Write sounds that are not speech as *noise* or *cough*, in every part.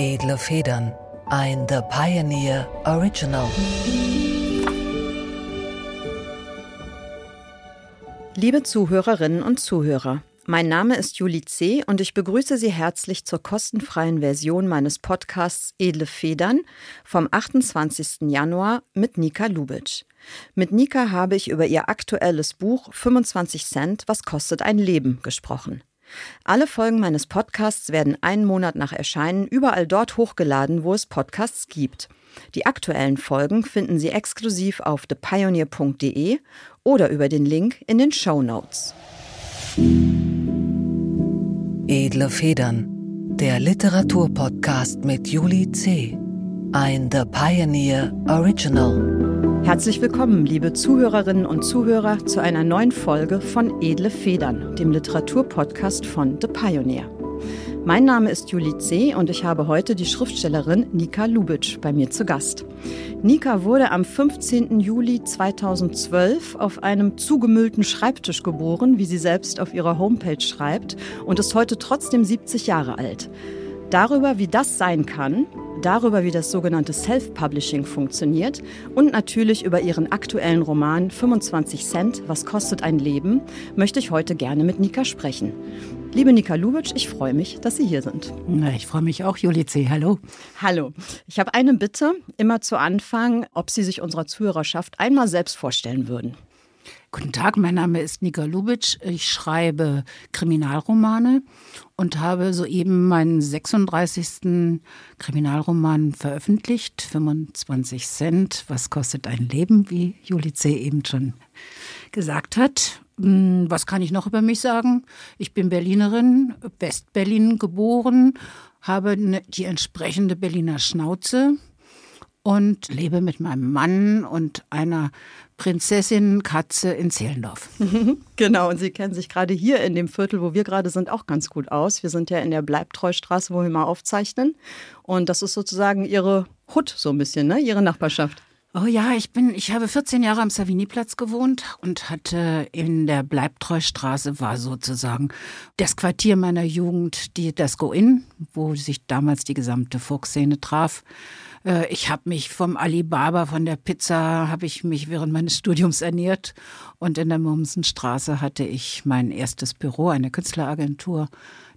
Edle Federn, ein The Pioneer Original. Liebe Zuhörerinnen und Zuhörer, mein Name ist Julie C. und ich begrüße Sie herzlich zur kostenfreien Version meines Podcasts Edle Federn vom 28. Januar mit Nika Lubitsch. Mit Nika habe ich über ihr aktuelles Buch 25 Cent, was kostet ein Leben gesprochen. Alle Folgen meines Podcasts werden einen Monat nach Erscheinen überall dort hochgeladen, wo es Podcasts gibt. Die aktuellen Folgen finden Sie exklusiv auf thepioneer.de oder über den Link in den Show Notes. Edle Federn, der Literaturpodcast mit Julie C. Ein The Pioneer Original. Herzlich willkommen, liebe Zuhörerinnen und Zuhörer, zu einer neuen Folge von Edle Federn, dem Literaturpodcast von The Pioneer. Mein Name ist Julie C. und ich habe heute die Schriftstellerin Nika Lubitsch bei mir zu Gast. Nika wurde am 15. Juli 2012 auf einem zugemüllten Schreibtisch geboren, wie sie selbst auf ihrer Homepage schreibt, und ist heute trotzdem 70 Jahre alt. Darüber, wie das sein kann, darüber, wie das sogenannte Self-Publishing funktioniert und natürlich über ihren aktuellen Roman 25 Cent, Was kostet ein Leben, möchte ich heute gerne mit Nika sprechen. Liebe Nika Lubitsch, ich freue mich, dass Sie hier sind. Na, ich freue mich auch, Julie C. Hallo. Hallo. Ich habe eine Bitte, immer zu Anfang, ob Sie sich unserer Zuhörerschaft einmal selbst vorstellen würden. Guten Tag, mein Name ist Nika Lubitsch. Ich schreibe Kriminalromane und habe soeben meinen 36. Kriminalroman veröffentlicht, 25 Cent. Was kostet ein Leben, wie Julie C. eben schon gesagt hat. Hm, was kann ich noch über mich sagen? Ich bin Berlinerin, Westberlin geboren, habe ne, die entsprechende Berliner Schnauze und lebe mit meinem Mann und einer Prinzessin Katze in Zehlendorf. *laughs* Genau, und Sie kennen sich gerade hier in dem Viertel, wo wir gerade sind, auch ganz gut aus. Wir sind ja in der Bleibtreustraße, wo wir mal aufzeichnen. Und das ist sozusagen Ihre Hut so ein bisschen, ne? Ihre Nachbarschaft. Oh ja, ich bin, ich habe 14 Jahre am Savigny-Platz gewohnt und hatte in der Bleibtreustraße war sozusagen das Quartier meiner Jugend, die das Go-In, wo sich damals die gesamte Fuchsszene traf. Äh, ich habe mich vom Alibaba, von der Pizza, habe ich mich während meines *laughs* Studiums ernährt. Und in der Mumsenstraße hatte ich mein erstes Büro, eine Künstleragentur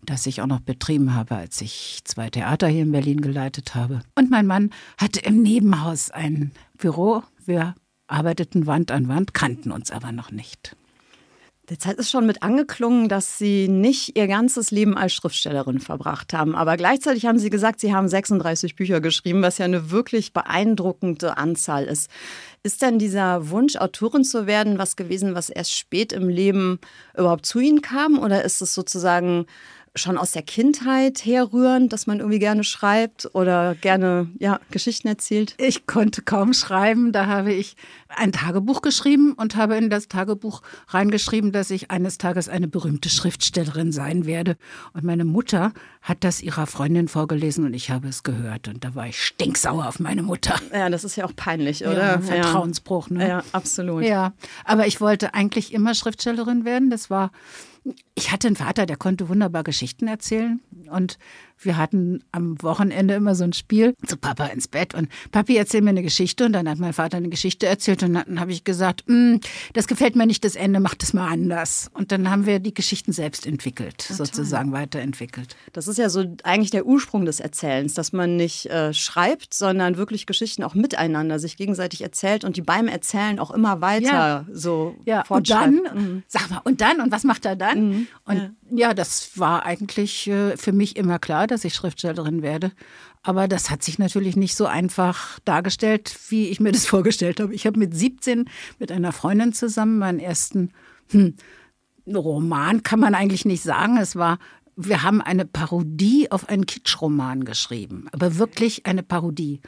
das ich auch noch betrieben habe, als ich zwei Theater hier in Berlin geleitet habe. Und mein Mann hatte im Nebenhaus ein Büro. Wir arbeiteten Wand an Wand, kannten uns aber noch nicht. Jetzt hat es schon mit angeklungen, dass Sie nicht Ihr ganzes Leben als Schriftstellerin verbracht haben. Aber gleichzeitig haben Sie gesagt, Sie haben 36 Bücher geschrieben, was ja eine wirklich beeindruckende Anzahl ist. Ist denn dieser Wunsch, Autorin zu werden, was gewesen, was erst spät im Leben überhaupt zu Ihnen kam? Oder ist es sozusagen schon aus der Kindheit herrühren, dass man irgendwie gerne schreibt oder gerne ja, Geschichten erzählt? Ich konnte kaum schreiben. Da habe ich ein Tagebuch geschrieben und habe in das Tagebuch reingeschrieben, dass ich eines Tages eine berühmte Schriftstellerin sein werde. Und meine Mutter hat das ihrer Freundin vorgelesen und ich habe es gehört. Und da war ich stinksauer auf meine Mutter. Ja, das ist ja auch peinlich, oder? Ja, Vertrauensbruch, ne? Ja, absolut. Ja, aber ich wollte eigentlich immer Schriftstellerin werden. Das war ich hatte einen Vater, der konnte wunderbar Geschichten erzählen. Und wir hatten am Wochenende immer so ein Spiel zu Papa ins Bett. Und Papi erzählt mir eine Geschichte. Und dann hat mein Vater eine Geschichte erzählt. Und dann habe ich gesagt, mm, das gefällt mir nicht das Ende, mach das mal anders. Und dann haben wir die Geschichten selbst entwickelt, ja, sozusagen weiterentwickelt. Das ist ja so eigentlich der Ursprung des Erzählens, dass man nicht äh, schreibt, sondern wirklich Geschichten auch miteinander sich gegenseitig erzählt und die beim Erzählen auch immer weiter ja. so ja. Und dann, mhm. sag mal, und dann, und was macht er dann? Mhm. Und ja. ja. das war eigentlich äh, für mich immer klar, dass ich Schriftstellerin werde. Aber das hat sich natürlich nicht so einfach dargestellt, wie ich mir das *laughs* vorgestellt habe. Ich habe mit 17 mit einer Freundin zusammen meinen ersten hm, Roman, kann man eigentlich nicht sagen. Es war wir haben eine Parodie auf einen Kitschroman geschrieben, aber wirklich eine Parodie.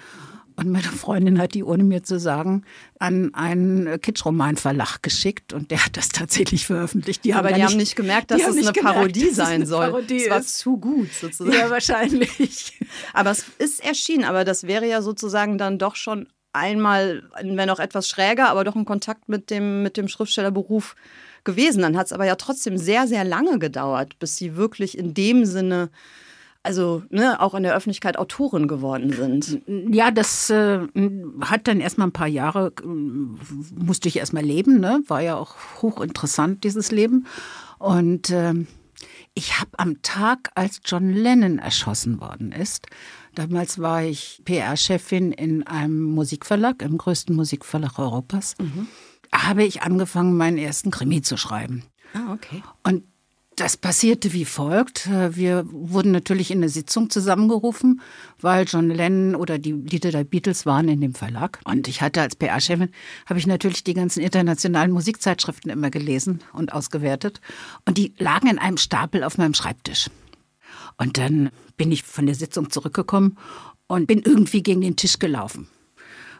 Und meine Freundin hat die, ohne mir zu sagen, an einen Kitschroman-Verlag geschickt und der hat das tatsächlich veröffentlicht. Die Aber die nicht, haben nicht gemerkt, dass es eine Parodie sein soll. Parodie es war zu gut sozusagen. Ja, wahrscheinlich. *laughs* Aber es ist erschienen, aber das wäre ja sozusagen dann doch schon einmal, wenn auch etwas schräger, aber doch ein Kontakt mit dem, mit dem Schriftstellerberuf gewesen. Dann hat es aber ja trotzdem sehr, sehr lange gedauert, bis sie wirklich in dem Sinne also ne, auch in der Öffentlichkeit Autorin geworden sind. Ja, das äh, hat dann erstmal ein paar Jahre, äh, musste ich erstmal leben, ne? war ja auch hochinteressant, dieses Leben. Und äh, ich habe am Tag, als John Lennon erschossen worden ist, damals war ich PR-Chefin in einem Musikverlag, im größten Musikverlag Europas, mhm. habe ich angefangen, meinen ersten Krimi zu schreiben. Ah, okay. Und das passierte wie folgt. Wir wurden natürlich in eine Sitzung zusammengerufen, weil John Lennon oder die Lieder der Beatles waren in dem Verlag. Und ich hatte als PR-Chefin, habe ich natürlich die ganzen internationalen Musikzeitschriften immer gelesen und ausgewertet. Und die lagen in einem Stapel auf meinem Schreibtisch. Und dann bin ich von der Sitzung zurückgekommen und bin irgendwie gegen den Tisch gelaufen.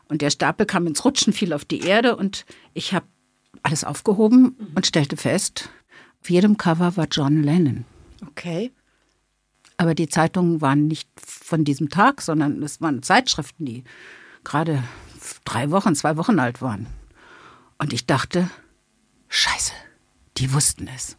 Und der Stapel kam ins Rutschen, fiel auf die Erde und ich habe alles aufgehoben und stellte fest, auf jedem Cover war John Lennon. Okay. Aber die Zeitungen waren nicht von diesem Tag, sondern es waren Zeitschriften, die gerade drei Wochen, zwei Wochen alt waren. Und ich dachte, scheiße, die wussten es.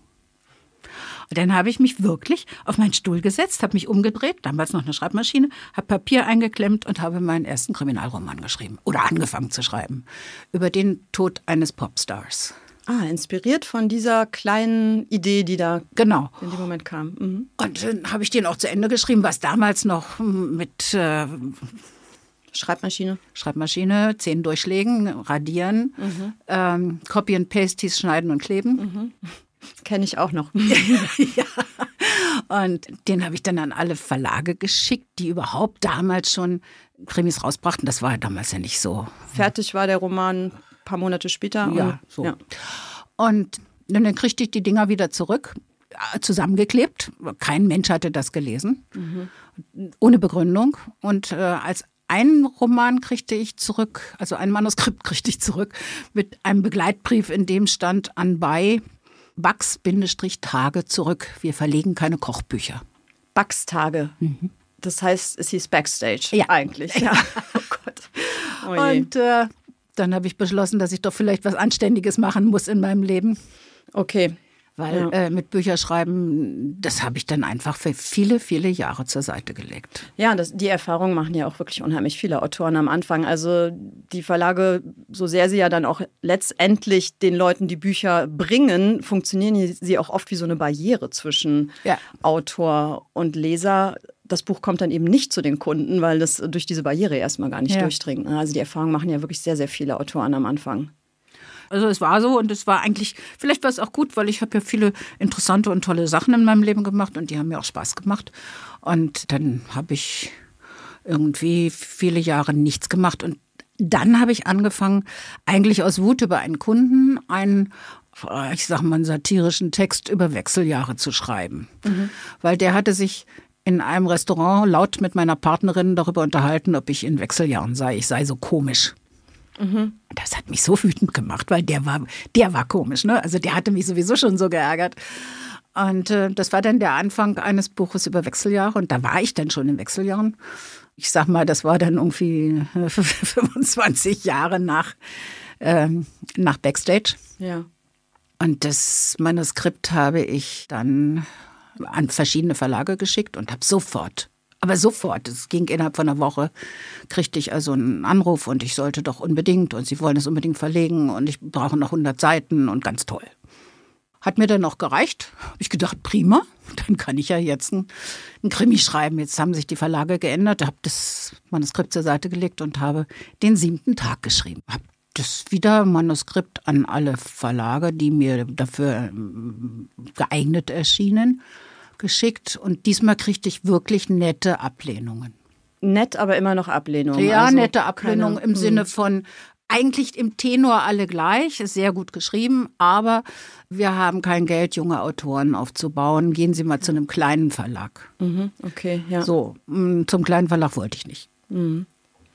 Und dann habe ich mich wirklich auf meinen Stuhl gesetzt, habe mich umgedreht, damals noch eine Schreibmaschine, habe Papier eingeklemmt und habe meinen ersten Kriminalroman geschrieben oder angefangen zu schreiben über den Tod eines Popstars. Ah, inspiriert von dieser kleinen Idee, die da genau. in dem Moment kam. Mhm. Und dann habe ich den auch zu Ende geschrieben, was damals noch mit äh, Schreibmaschine. Schreibmaschine, zehn Durchschlägen, radieren, mhm. ähm, Copy and Paste hieß schneiden und kleben. Mhm. Kenne ich auch noch. *laughs* ja. Und den habe ich dann an alle Verlage geschickt, die überhaupt damals schon Krimis rausbrachten. Das war ja damals ja nicht so. Fertig war der Roman paar Monate später. Ja, und, so. Ja. Und dann kriegte ich die Dinger wieder zurück, äh, zusammengeklebt. Kein Mensch hatte das gelesen, mhm. ohne Begründung. Und äh, als einen Roman kriegte ich zurück, also ein Manuskript *laughs* kriegte ich zurück mit einem Begleitbrief, in dem stand anbei Bugs-Tage zurück. Wir verlegen keine Kochbücher. Bugs-Tage. Mhm. Das heißt, es hieß Backstage ja. eigentlich. Ja. *laughs* oh Gott. Oh und äh, dann habe ich beschlossen, dass ich doch vielleicht was Anständiges machen muss in meinem Leben. Okay. Weil ja. äh, mit Bücherschreiben, das habe ich dann einfach für viele, viele Jahre zur Seite gelegt. Ja, das, die Erfahrung machen ja auch wirklich unheimlich viele Autoren am Anfang. Also die Verlage, so sehr sie ja dann auch letztendlich den Leuten die Bücher bringen, funktionieren sie auch oft wie so eine Barriere zwischen ja. Autor und Leser das Buch kommt dann eben nicht zu den Kunden, weil das durch diese Barriere erstmal gar nicht ja. durchdringt. Ne? Also die Erfahrung machen ja wirklich sehr, sehr viele Autoren am Anfang. Also es war so und es war eigentlich, vielleicht war es auch gut, weil ich habe ja viele interessante und tolle Sachen in meinem Leben gemacht und die haben mir auch Spaß gemacht. Und dann habe ich irgendwie viele Jahre nichts gemacht und dann habe ich angefangen, eigentlich aus Wut über einen Kunden einen ich sag mal, einen satirischen Text über Wechseljahre zu schreiben. Mhm. Weil der hatte sich in einem Restaurant laut mit meiner Partnerin darüber unterhalten, ob ich in Wechseljahren sei. Ich sei so komisch. Mhm. Das hat mich so wütend gemacht, weil der war, der war komisch, ne? Also der hatte mich sowieso schon so geärgert. Und äh, das war dann der Anfang eines Buches über Wechseljahre. Und da war ich dann schon in Wechseljahren. Ich sag mal, das war dann irgendwie *laughs* 25 Jahre nach, äh, nach Backstage. Ja. Und das Manuskript habe ich dann an verschiedene Verlage geschickt und habe sofort, aber sofort, es ging innerhalb von einer Woche, kriegte ich also einen Anruf und ich sollte doch unbedingt und sie wollen es unbedingt verlegen und ich brauche noch 100 Seiten und ganz toll. Hat mir dann noch gereicht. Habe ich gedacht, prima, *laughs* dann kann ich ja jetzt ein, ein Krimi schreiben. Jetzt haben sich die Verlage geändert, habe das Manuskript zur Seite gelegt und habe den siebten Tag geschrieben. Habe das wieder Manuskript an alle Verlage, die mir dafür ähm, geeignet erschienen, geschickt. Und diesmal kriegte ich wirklich nette Ablehnungen. Nett, aber immer noch Ablehnungen. Ja, also nette Ablehnungen im hm. Sinne von eigentlich im Tenor alle gleich, ist sehr gut geschrieben, aber wir haben kein Geld, junge Autoren aufzubauen. Gehen Sie mal zu einem kleinen Verlag. Mhm, okay, ja. So, mm, zum kleinen Verlag wollte ich nicht. Mhm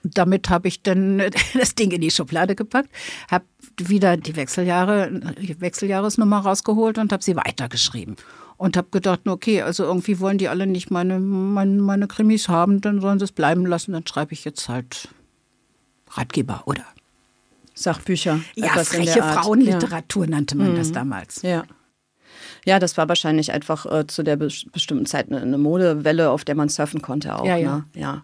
damit habe ich dann *laughs* das Ding in die Schublade gepackt, habe wieder die Wechseljahre, die Wechseljahresnummer rausgeholt und habe sie weitergeschrieben. Und habe gedacht, okay, also irgendwie wollen die alle nicht meine, meine, meine Krimis haben, dann sollen sie es bleiben lassen. Dann schreibe ich jetzt halt Ratgeber oder Sachbücher. Ja, freche Frauenliteratur ja. nannte man mhm. das damals. Ja. Ja, das war wahrscheinlich einfach äh, zu der be bestimmten Zeit eine, eine, Modewelle, auf der man surfen konnte auch. Ja, ne? ja.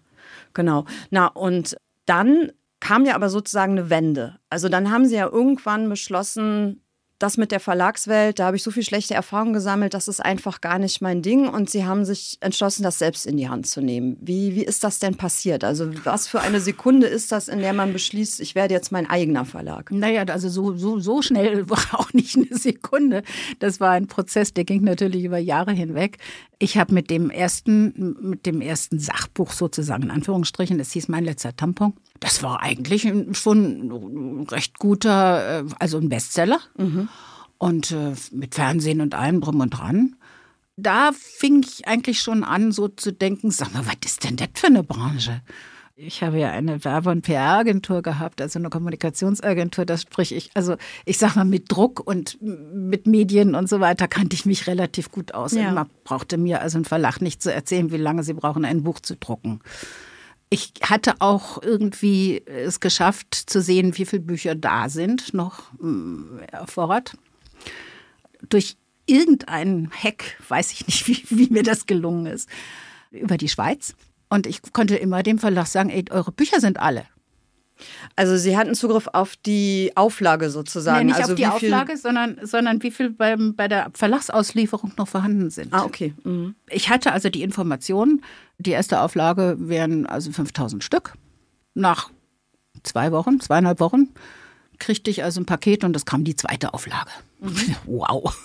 Genau. Na, und dann kam ja aber sozusagen eine Wende. Also dann haben sie ja irgendwann beschlossen, das mit der Verlagswelt, da habe ich so viel schlechte Erfahrungen gesammelt, das ist einfach gar nicht mein Ding. Und sie haben sich entschlossen, das selbst in die Hand zu nehmen. Wie, wie ist das denn passiert? Also was für eine Sekunde ist das, in der man beschließt, ich werde jetzt mein eigener Verlag? Naja, also so, so, so schnell *laughs* war auch nicht eine Sekunde. Das war ein Prozess, der ging natürlich über Jahre hinweg. Ich habe mit dem ersten, mit dem ersten Sachbuch sozusagen in Anführungsstrichen, das hieß Mein letzter Tampon. Das war eigentlich schon ein recht guter, äh, also ein Bestseller. Mhm. Und äh, mit Fernsehen und allem drum und dran. Da fing ich eigentlich schon an, so zu denken, sag mal, was ist denn das für eine Branche? Ich habe ja eine Werbe- und PR-Agentur gehabt, also eine Kommunikationsagentur. Das sprich ich, also ich sag mal, mit Druck und mit Medien und so weiter kannte ich mich relativ gut aus. Ja. Man brauchte mir also ein Verlag nicht zu erzählen, wie lange sie brauchen, ein Buch zu drucken. Ich hatte auch irgendwie es geschafft zu sehen, wie viele Bücher da sind, noch äh, auf Vorrat. Durch irgendeinen Hack, weiß ich nicht, *laughs* wie, wie mir das gelungen ist, über die Schweiz und ich konnte immer dem Verlag sagen, ey, eure Bücher sind alle. Also Sie hatten Zugriff auf die Auflage sozusagen. Nee, nicht also auf die Auflage, sondern, sondern wie viel beim, bei der Verlagsauslieferung noch vorhanden sind. Ah, okay. Mhm. Ich hatte also die Information, die erste Auflage wären also 5000 Stück. Nach zwei Wochen, zweieinhalb Wochen kriegte ich also ein Paket und das kam die zweite Auflage. Mhm. Wow,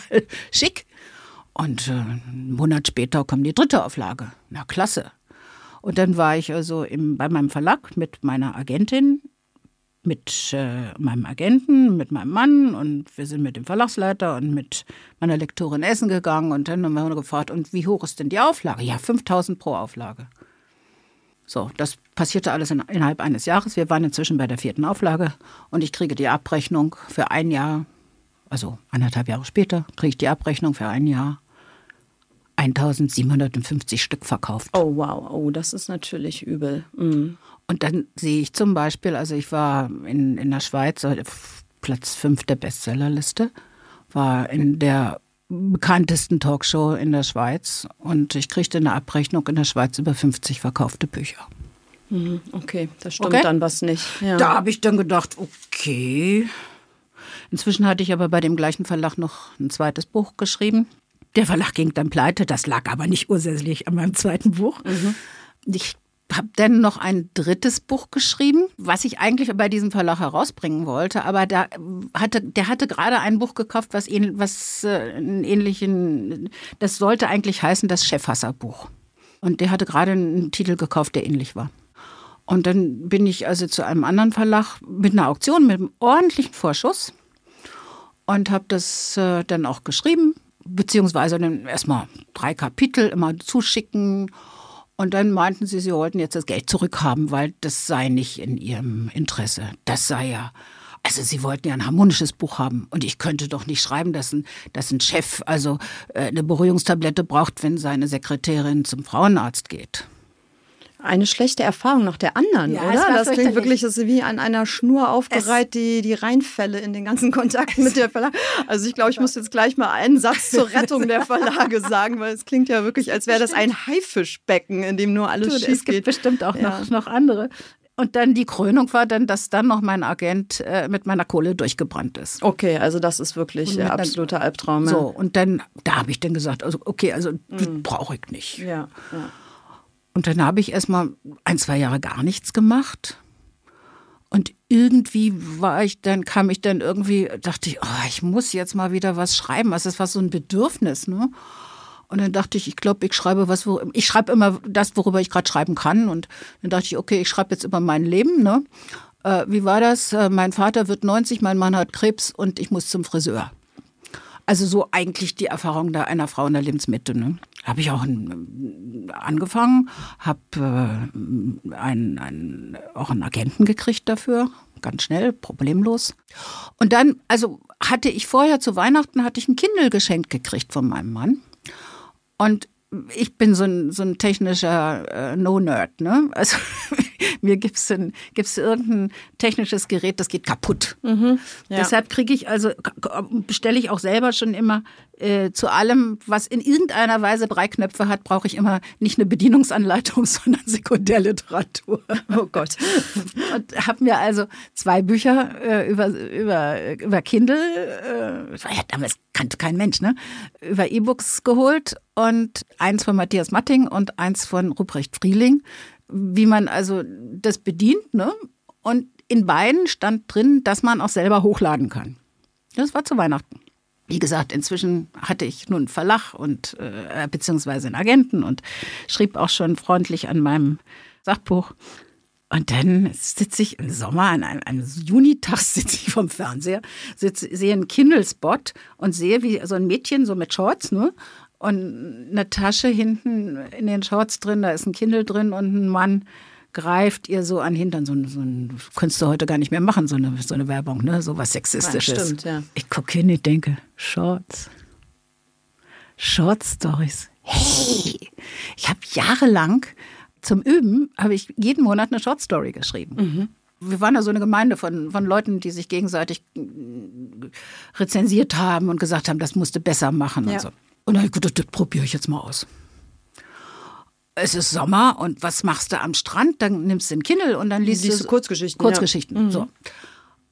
*laughs* schick. Und äh, einen Monat später kam die dritte Auflage. Na klasse. Und dann war ich also im, bei meinem Verlag mit meiner Agentin, mit äh, meinem Agenten, mit meinem Mann und wir sind mit dem Verlagsleiter und mit meiner Lektorin essen gegangen und dann haben wir gefragt, und wie hoch ist denn die Auflage? Ja, 5000 pro Auflage. So, das passierte alles in, innerhalb eines Jahres. Wir waren inzwischen bei der vierten Auflage und ich kriege die Abrechnung für ein Jahr, also anderthalb Jahre später, kriege ich die Abrechnung für ein Jahr 1750 Stück verkauft. Oh wow, oh, das ist natürlich übel. Mhm. Und dann sehe ich zum Beispiel, also ich war in, in der Schweiz, Platz 5 der Bestsellerliste, war in der bekanntesten Talkshow in der Schweiz und ich kriegte eine Abrechnung in der Schweiz über 50 verkaufte Bücher. Mhm, okay, da stimmt okay. dann was nicht. Ja. Da habe ich dann gedacht, okay. Inzwischen hatte ich aber bei dem gleichen Verlag noch ein zweites Buch geschrieben. Der Verlag ging dann pleite, das lag aber nicht ursächlich an meinem zweiten Buch. Mhm. Ich habe dann noch ein drittes Buch geschrieben, was ich eigentlich bei diesem Verlag herausbringen wollte, aber da hatte, der hatte gerade ein Buch gekauft, was, ähn, was äh, einen ähnlichen, das sollte eigentlich heißen das Chefhasser-Buch. Und der hatte gerade einen Titel gekauft, der ähnlich war. Und dann bin ich also zu einem anderen Verlag mit einer Auktion, mit einem ordentlichen Vorschuss und habe das äh, dann auch geschrieben beziehungsweise dann erstmal drei Kapitel immer zuschicken. Und dann meinten sie, sie wollten jetzt das Geld zurückhaben, weil das sei nicht in ihrem Interesse. Das sei ja. Also sie wollten ja ein harmonisches Buch haben. Und ich könnte doch nicht schreiben, dass ein, dass ein Chef also äh, eine Beruhigungstablette braucht, wenn seine Sekretärin zum Frauenarzt geht. Eine schlechte Erfahrung nach der anderen, ja, oder? Das klingt wirklich ist wie an einer Schnur aufgereiht, die, die Reinfälle in den ganzen Kontakten mit der Verlag. Also ich glaube, ich muss jetzt gleich mal einen Satz zur Rettung der Verlage sagen, weil es klingt ja wirklich, als wäre das ein Haifischbecken, in dem nur alles du, schief geht. Es gibt bestimmt auch ja. noch, noch andere. Und dann die Krönung war dann, dass dann noch mein Agent äh, mit meiner Kohle durchgebrannt ist. Okay, also das ist wirklich der absolute Albtraum. So, und dann, da habe ich dann gesagt, also okay, also mhm. brauche ich nicht. Ja, ja. Und dann habe ich erstmal ein, zwei Jahre gar nichts gemacht. Und irgendwie war ich dann, kam ich dann irgendwie, dachte ich, oh, ich muss jetzt mal wieder was schreiben. Also es war so ein Bedürfnis, ne? Und dann dachte ich, ich glaube, ich schreibe was, wo, ich schreibe immer das, worüber ich gerade schreiben kann. Und dann dachte ich, okay, ich schreibe jetzt über mein Leben, ne? Äh, wie war das? Äh, mein Vater wird 90, mein Mann hat Krebs und ich muss zum Friseur. Also so eigentlich die Erfahrung da einer Frau in der Lebensmitte. Ne? Habe ich auch ein, angefangen, habe äh, einen, einen, auch einen Agenten gekriegt dafür, ganz schnell, problemlos. Und dann, also hatte ich vorher zu Weihnachten, hatte ich ein Kindle geschenkt gekriegt von meinem Mann. Und ich bin so ein, so ein technischer äh, No-Nerd. Ne? Also *laughs* mir gibt's ein, gibt's irgendein technisches Gerät, das geht kaputt. ja. Deshalb kriege ich also bestelle ich auch selber schon immer äh, zu allem, was in irgendeiner Weise drei Knöpfe hat, brauche ich immer nicht eine Bedienungsanleitung, *laughs* sondern Sekundärliteratur. Oh Gott. *laughs* Und habe mir also zwei Bücher äh, über, über, über Kindle, äh, ja damals kannte kein Mensch, ne? Über E-Books geholt und eins von Matthias Matting und eins von Ruprecht Frieling, wie man also das bedient, ne? Und in beiden stand drin, dass man auch selber hochladen kann. Das war zu Weihnachten. Wie gesagt, inzwischen hatte ich nun einen Verlag und äh, beziehungsweise einen Agenten und schrieb auch schon freundlich an meinem Sachbuch. Und dann sitze ich im Sommer an einem, einem Junitag *laughs* sitze ich vom Fernseher, sitze, sehe einen Kindle-Spot und sehe, wie so ein Mädchen so mit Shorts, ne? Und eine Tasche hinten in den Shorts drin, da ist ein Kindle drin und ein Mann greift ihr so an Hintern. So, so ein, könntest du heute gar nicht mehr machen, so eine, so eine Werbung, ne? So was Sexistisches. Ja, stimmt, ja. Ich gucke hin und denke, Shorts. Short Stories. Hey! Ich habe jahrelang zum Üben, habe ich jeden Monat eine Short Story geschrieben. Wir waren da so eine Gemeinde von, von Leuten, die sich gegenseitig äh, rezensiert haben und gesagt haben, das musste besser machen Ja. und so. Und dann habe ich gedacht, das probiere ich jetzt mal aus. Es ist Sommer und was machst du am Strand? Dann nimmst du den Kindle und dann liest, Liest du Kurzgeschichten, Kurzgeschichten. So.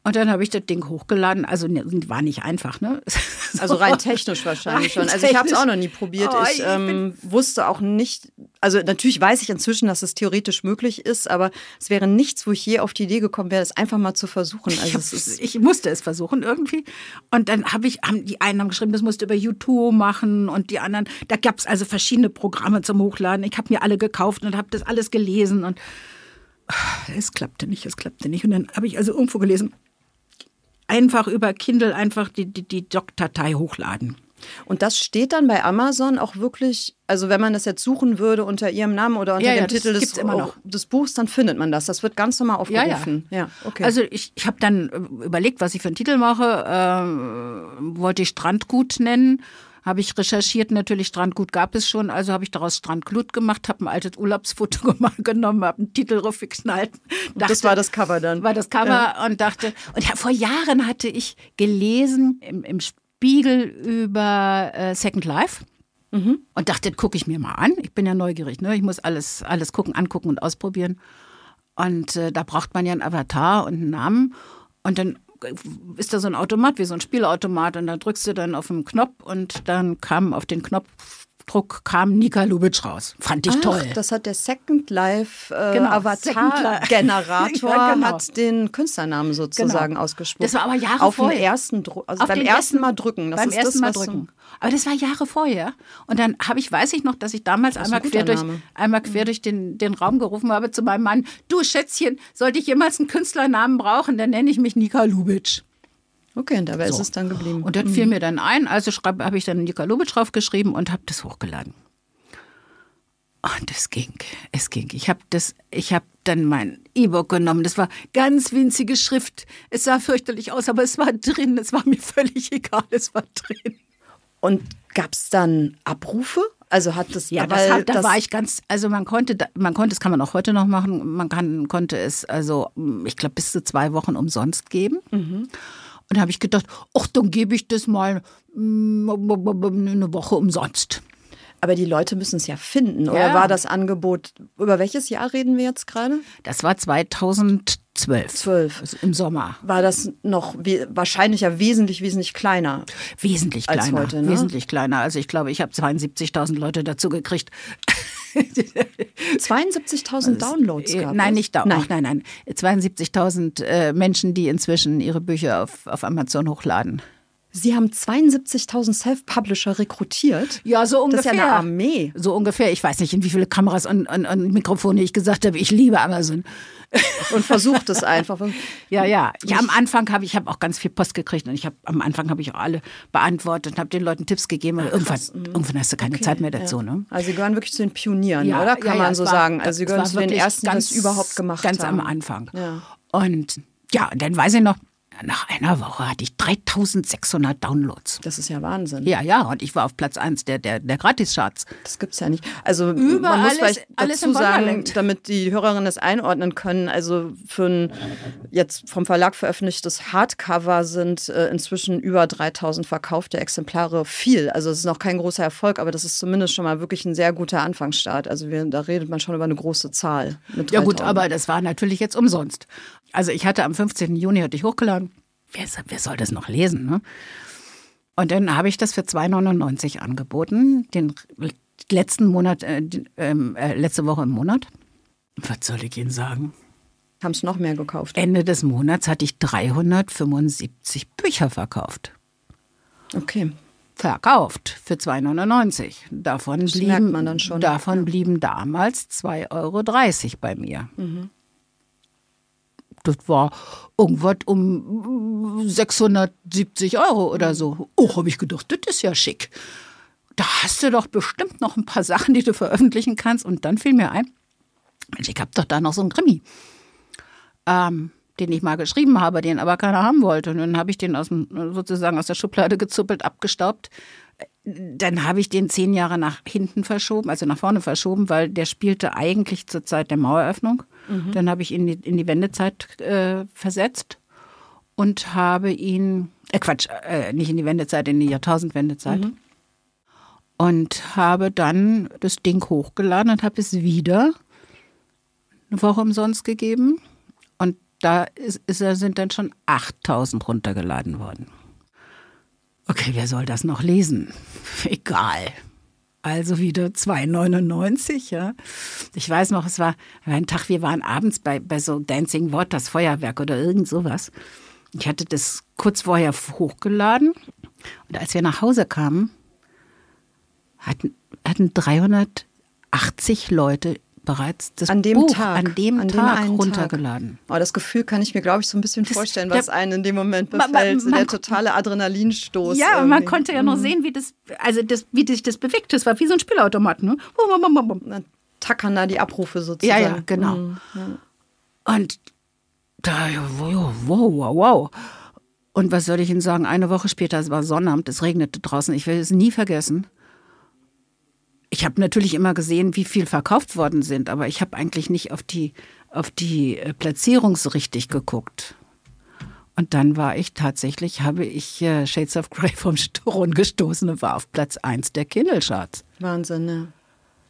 Und dann habe ich das Ding hochgeladen. Also ne, war nicht einfach, ne? *laughs* Also rein technisch wahrscheinlich Rein schon. Also ich habe es auch noch nie probiert. Oh, ich ich ähm, wusste auch nicht, also natürlich weiß ich inzwischen, dass es theoretisch möglich ist, aber es wäre nichts, wo ich je auf die Idee gekommen wäre, das einfach mal zu versuchen. Ich, Also hab, es ist ich musste es versuchen irgendwie. Und dann habe ich, haben die einen haben geschrieben, das musst du über YouTube machen und die anderen, da gab es also verschiedene Programme zum Hochladen. Ich habe mir alle gekauft und habe das alles gelesen und es klappte nicht, es klappte nicht. Und dann habe ich also irgendwo gelesen, einfach über Kindle einfach die, die, die Doc-Datei hochladen. Und das steht dann bei Amazon auch wirklich, also wenn man das jetzt suchen würde unter ihrem Namen oder unter Ja, ja, dem das Titel des, noch. des Buchs, dann findet man das. Das wird ganz normal aufgerufen. Ja, okay. Also ich, ich habe dann äh, überlegt, was ich für einen Titel mache. Ähm, wollte ich Strandgut nennen. Habe ich recherchiert, natürlich Strandgut gab es schon, also habe ich daraus Strandglut gemacht, habe ein altes Urlaubsfoto *laughs* genommen, habe einen Titel geknallt. das war das Cover dann. war das Cover und dachte, und ja, vor Jahren hatte ich gelesen im, im Spiegel über äh, Second Life. Und dachte, gucke ich mir mal an. Ich bin ja neugierig, ne? Ich muss alles, alles gucken, angucken und ausprobieren. Und äh, da braucht man ja einen Avatar und einen Namen. Und dann ist da so ein Automat, wie so ein Spielautomat. Und da drückst du dann auf den Knopf und dann kam auf den Knopfdruck kam Nika Lubitsch raus. Fand ich Ach, toll. Das hat der Second Life äh, Genau, Avatar-Generator. *laughs* Ja, genau. hat den Künstlernamen sozusagen Genau. ausgesprochen. Das war aber Jahre Auf vorher. den ersten also Auf beim ersten Mal drücken. Das beim ersten das, Mal drücken. Aber das war Jahre vorher. Und dann habe ich, weiß ich noch, dass ich damals einmal ein quer, durch, einmal quer durch den, den Raum gerufen habe zu meinem Mann, du Schätzchen, sollte ich jemals einen Künstlernamen brauchen, dann nenne ich mich Nika Lubitsch. Okay, und dabei ist So. es dann geblieben. Und das fiel mir dann ein, also habe ich dann Nika Lubitsch draufgeschrieben und habe das hochgeladen. Und es ging, es ging. Ich habe das, ich habe dann mein E-Book genommen. Das war ganz winzige Schrift. Es sah fürchterlich aus, aber es war drin. Es war mir *laughs* völlig egal. Es war drin. Und gab es dann Abrufe? Also hat das, Ja, weil das, da das- war ich ganz, also man konnte, man konnte, das kann man auch heute noch machen, man kann, konnte es also, ich glaube, bis zu zwei Wochen umsonst geben. Und da habe ich gedacht, ach, dann gebe ich das mal mm, eine Woche umsonst. Aber die Leute müssen es ja finden. Oder Ja. war das Angebot, über welches Jahr reden wir jetzt gerade? Das war 2012. Zwölf. Also Im Sommer. War das noch we wahrscheinlich ja wesentlich, wesentlich kleiner? Wesentlich Als kleiner. heute, ne? Wesentlich kleiner. Also ich glaube, ich habe 72.000 Leute dazu gekriegt. *laughs* 72.000 Downloads Äh, gab Nein, nicht. Nein. Nein, nein, nein. 72.000 äh, Menschen, die inzwischen ihre Bücher auf, auf Amazon hochladen. Sie haben 72.000 Self-Publisher rekrutiert. Ja, so Das ist ungefähr. ja eine Armee. So ungefähr. Ich weiß nicht, in wie viele Kameras und, und, und Mikrofone ich gesagt habe, ich liebe Amazon. *laughs* Und versucht es einfach. Ja, ja. Ja, am Anfang habe ich habe auch ganz viel Post gekriegt und ich habe am Anfang habe ich auch alle beantwortet und habe den Leuten Tipps gegeben. Aber irgendwann, irgendwann hast du keine Zeit mehr dazu, ne? Also Sie gehören wirklich zu den Pionieren, Ja, oder? Kann ja, ja, man es so war- sagen. Also Sie es gehören zu den Ersten, die das ganz- überhaupt gemacht ganz haben. am Anfang. Ja. Und ja, und dann weiß ich noch, Nach einer Woche hatte ich 3600 Downloads. Das ist ja Wahnsinn. Ja, ja, und ich war auf Platz 1 der, der, der Gratis-Charts. Das gibt's ja nicht. Also Überall man muss ist vielleicht alles dazu sagen, damit die Hörerinnen das einordnen können. Also für ein jetzt vom Verlag veröffentlichtes Hardcover sind äh, inzwischen über 3000 verkaufte Exemplare viel. Also es ist noch kein großer Erfolg, aber das ist zumindest schon mal wirklich ein sehr guter Anfangsstart. Also wir, da redet man schon über eine große Zahl. Mit Ja gut, 3000. aber das war natürlich jetzt umsonst. Also ich hatte am 15. Juni hatte ich hochgeladen. Wer, wer soll das noch lesen? Ne? Und dann habe ich das für 2,99 angeboten, den letzten Monat, äh, ähm, äh, letzte Woche im Monat. Was soll ich Ihnen sagen? haben es noch mehr gekauft. Ende des Monats hatte ich 375 Bücher verkauft. Okay. Verkauft für 2,99. Davon, Das blieben, merkt man dann schon. davon blieben damals 2,30 Euro bei mir. Mhm. Das war irgendwas um 670 Euro oder so. Oh, habe ich gedacht, das ist ja schick. Da hast du doch bestimmt noch ein paar Sachen, die du veröffentlichen kannst. Und dann fiel mir ein, ich habe doch da noch so einen Krimi, ähm, den ich mal geschrieben habe, den aber keiner haben wollte. Und dann habe ich den aus dem, sozusagen aus der Schublade gezuppelt, abgestaubt. Dann habe ich den zehn Jahre nach hinten verschoben, also nach vorne verschoben, weil der spielte eigentlich zur Zeit der Maueröffnung. Dann habe ich ihn in die, Wendezeit äh, versetzt und habe ihn, äh Quatsch, äh, nicht in die Wendezeit, in die Jahrtausendwendezeit. Und habe dann das Ding hochgeladen und habe es wieder eine Woche umsonst gegeben. Und da ist, ist, sind dann schon 8000 runtergeladen worden. Okay, wer soll das noch lesen? *laughs* Egal. Also wieder 2,99, ja. Ich weiß noch, es war ein Tag, wir waren abends bei, bei so Dancing Waters Feuerwerk oder irgend sowas. Ich hatte das kurz vorher hochgeladen und als wir nach Hause kamen, hatten, hatten 380 Leute bereits das An dem Buch Tag. an dem An dem Tag Tag. runtergeladen. Oh, das Gefühl kann ich mir, glaube ich, so ein bisschen Das- vorstellen, was einen in dem Moment Man- man- befällt. So man- der totale Adrenalinstoß. Ja, und man irgendwie. konnte ja noch sehen, wie das, also das, wie sich das bewegt. Das war wie so ein Spielautomat, ne? Dann tackern da die Abrufe Ja, sozusagen. ja, genau. Mhm. Und da, ja, wow, wow, wow, wow. Und was soll ich Ihnen sagen? Eine Woche später, es war Sonnabend, es regnete draußen. Ich werde es nie vergessen. Ich habe natürlich immer gesehen, wie viel verkauft worden sind, aber ich habe eigentlich nicht auf die, auf die äh, Platzierung so richtig geguckt. Und dann war ich tatsächlich, habe ich äh, Shades of Grey vom Thron gestoßen und war auf Platz 1 der Kindle-Charts. Wahnsinn, ja.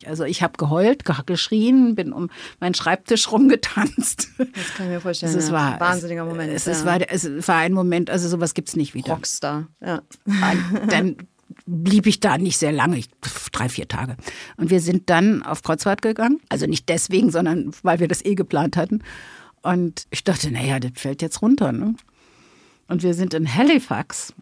Also ich habe geheult, ge- geschrien, bin um meinen Schreibtisch rumgetanzt. Das kann ich mir vorstellen. Es ja. war ein wahnsinniger Moment. Es, ja. es, war, es war ein Moment, also sowas gibt's nicht wieder. Rockstar. Ja. Und dann *laughs* blieb ich da nicht sehr lange, ich, drei, vier Tage. Und wir sind dann auf Kreuzfahrt gegangen. Also nicht deswegen, sondern weil wir das eh geplant hatten. Und ich dachte, naja, das fällt jetzt runter. Ne? Und wir sind in Halifax.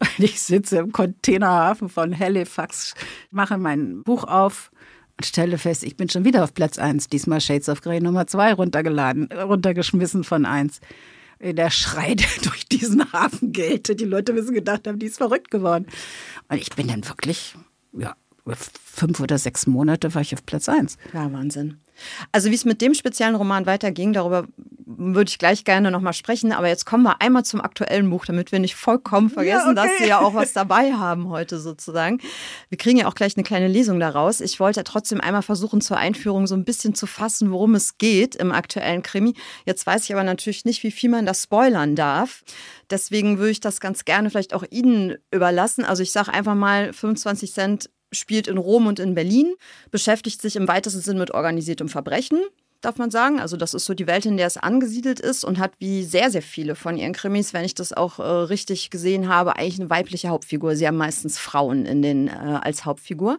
Und *laughs* ich sitze im Containerhafen von Halifax, mache mein Buch auf und stelle fest, ich bin schon wieder auf Platz 1. Diesmal Shades of Grey Nummer 2 runtergeladen, runtergeschmissen von 1. Der Schrei, *laughs* der durch diesen Hafen gellte. Die Leute müssen gedacht haben, die ist verrückt geworden. Und ich bin dann wirklich, ja, fünf oder sechs Monate war ich auf Platz 1. Ja, Wahnsinn. Also wie es mit dem speziellen Roman weiterging, darüber würde ich gleich gerne nochmal sprechen. Aber jetzt kommen wir einmal zum aktuellen Buch, damit wir nicht vollkommen vergessen, okay. dass Sie ja auch was dabei haben heute sozusagen. Wir kriegen ja auch gleich eine kleine Lesung daraus. Ich wollte trotzdem einmal versuchen, zur Einführung so ein bisschen zu fassen, worum es geht im aktuellen Krimi. Jetzt weiß ich aber natürlich nicht, wie viel man das spoilern darf. Deswegen würde ich das ganz gerne vielleicht auch Ihnen überlassen. Also ich sage einfach mal 25 Cent spielt in Rom und in Berlin, beschäftigt sich im weitesten Sinn mit organisiertem Verbrechen, darf man sagen. Also das ist so die Welt, in der es angesiedelt ist und hat wie sehr, sehr viele von ihren Krimis, wenn ich das auch äh, richtig gesehen habe, eigentlich eine weibliche Hauptfigur. Sie haben meistens Frauen in den, äh, als Hauptfigur.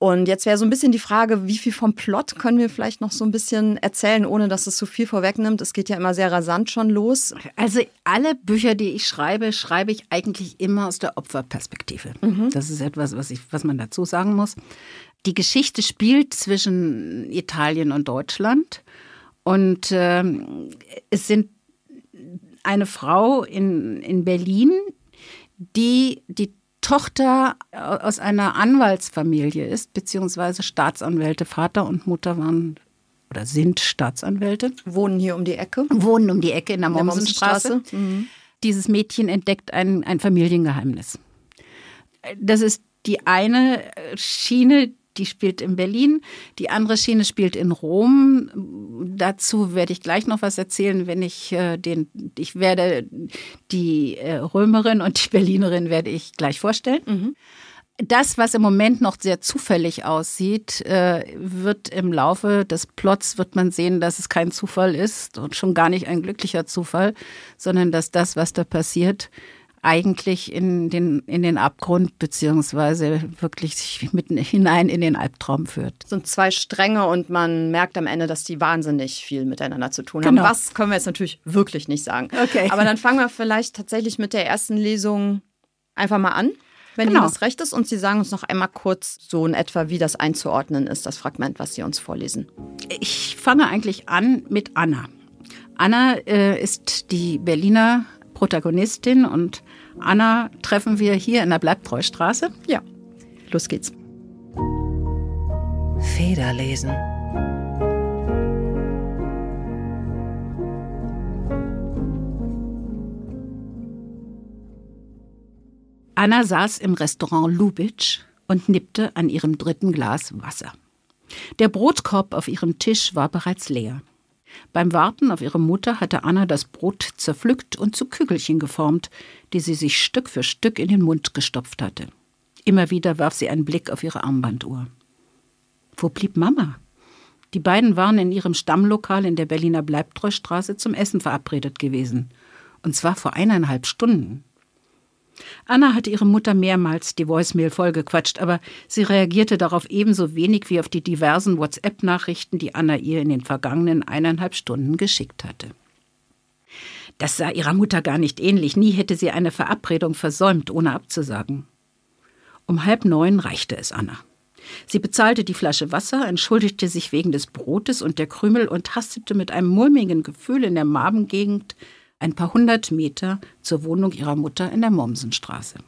Und jetzt wäre so ein bisschen die Frage, wie viel vom Plot können wir vielleicht noch so ein bisschen erzählen, ohne dass es zu viel vorwegnimmt. Es geht ja immer sehr rasant schon los. Also alle Bücher, die ich schreibe, schreibe ich eigentlich immer aus der Opferperspektive. Das ist etwas, was, ich, was man dazu sagen muss. Die Geschichte spielt zwischen Italien und Deutschland. Und ähm, es sind eine Frau in, in Berlin, die die Tochter aus einer Anwaltsfamilie ist, beziehungsweise Staatsanwälte. Vater und Mutter waren oder sind Staatsanwälte. Wohnen hier um die Ecke. Wohnen um die Ecke in der, der Mommsenstraße. Mhm. Dieses Mädchen entdeckt ein, ein Familiengeheimnis. Das ist die eine Schiene, die spielt in Berlin. Die andere Schiene spielt in Rom. Dazu werde ich gleich noch was erzählen, wenn ich äh, den, ich werde die äh, Römerin und die Berlinerin werde ich gleich vorstellen. Mhm. Das, was im Moment noch sehr zufällig aussieht, äh, wird im Laufe des Plots wird man sehen, dass es kein Zufall ist und schon gar nicht ein glücklicher Zufall, sondern dass das, was da passiert, eigentlich in den, in den Abgrund beziehungsweise wirklich sich mitten hinein in den Albtraum führt. Es sind zwei Stränge und man merkt am Ende, dass die wahnsinnig viel miteinander zu tun Genau. haben. Was können wir jetzt natürlich wirklich nicht sagen. Okay. Aber dann fangen wir vielleicht tatsächlich mit der ersten Lesung einfach mal an, wenn Genau. Ihnen das recht ist. Und Sie sagen uns noch einmal kurz so in etwa, wie das einzuordnen ist, das Fragment, was Sie uns vorlesen. Ich fange eigentlich an mit Anna. Anna äh, ist die Berliner Protagonistin und Anna treffen wir hier in der Bleibtreustraße. Ja, los geht's. Federlesen. Anna saß im Restaurant Lubitsch und nippte an ihrem dritten Glas Wasser. Der Brotkorb auf ihrem Tisch war bereits leer. Beim Warten auf ihre Mutter hatte Anna das Brot zerpflückt und zu Kügelchen geformt, die sie sich Stück für Stück in den Mund gestopft hatte. Immer wieder warf sie einen Blick auf ihre Armbanduhr. Wo blieb Mama? Die beiden waren in ihrem Stammlokal in der Berliner Bleibtreustraße zum Essen verabredet gewesen. Und zwar vor eineinhalb Stunden. Anna hatte ihre Mutter mehrmals die Voicemail vollgequatscht, aber sie reagierte darauf ebenso wenig wie auf die diversen WhatsApp-Nachrichten, die Anna ihr in den vergangenen eineinhalb Stunden geschickt hatte. Das sah ihrer Mutter gar nicht ähnlich. Nie hätte sie eine Verabredung versäumt, ohne abzusagen. Um halb neun reichte es Anna. Sie bezahlte die Flasche Wasser, entschuldigte sich wegen des Brotes und der Krümel und hastete mit einem mulmigen Gefühl in der Magengegend ein paar hundert Meter zur Wohnung ihrer Mutter in der Mommsenstraße.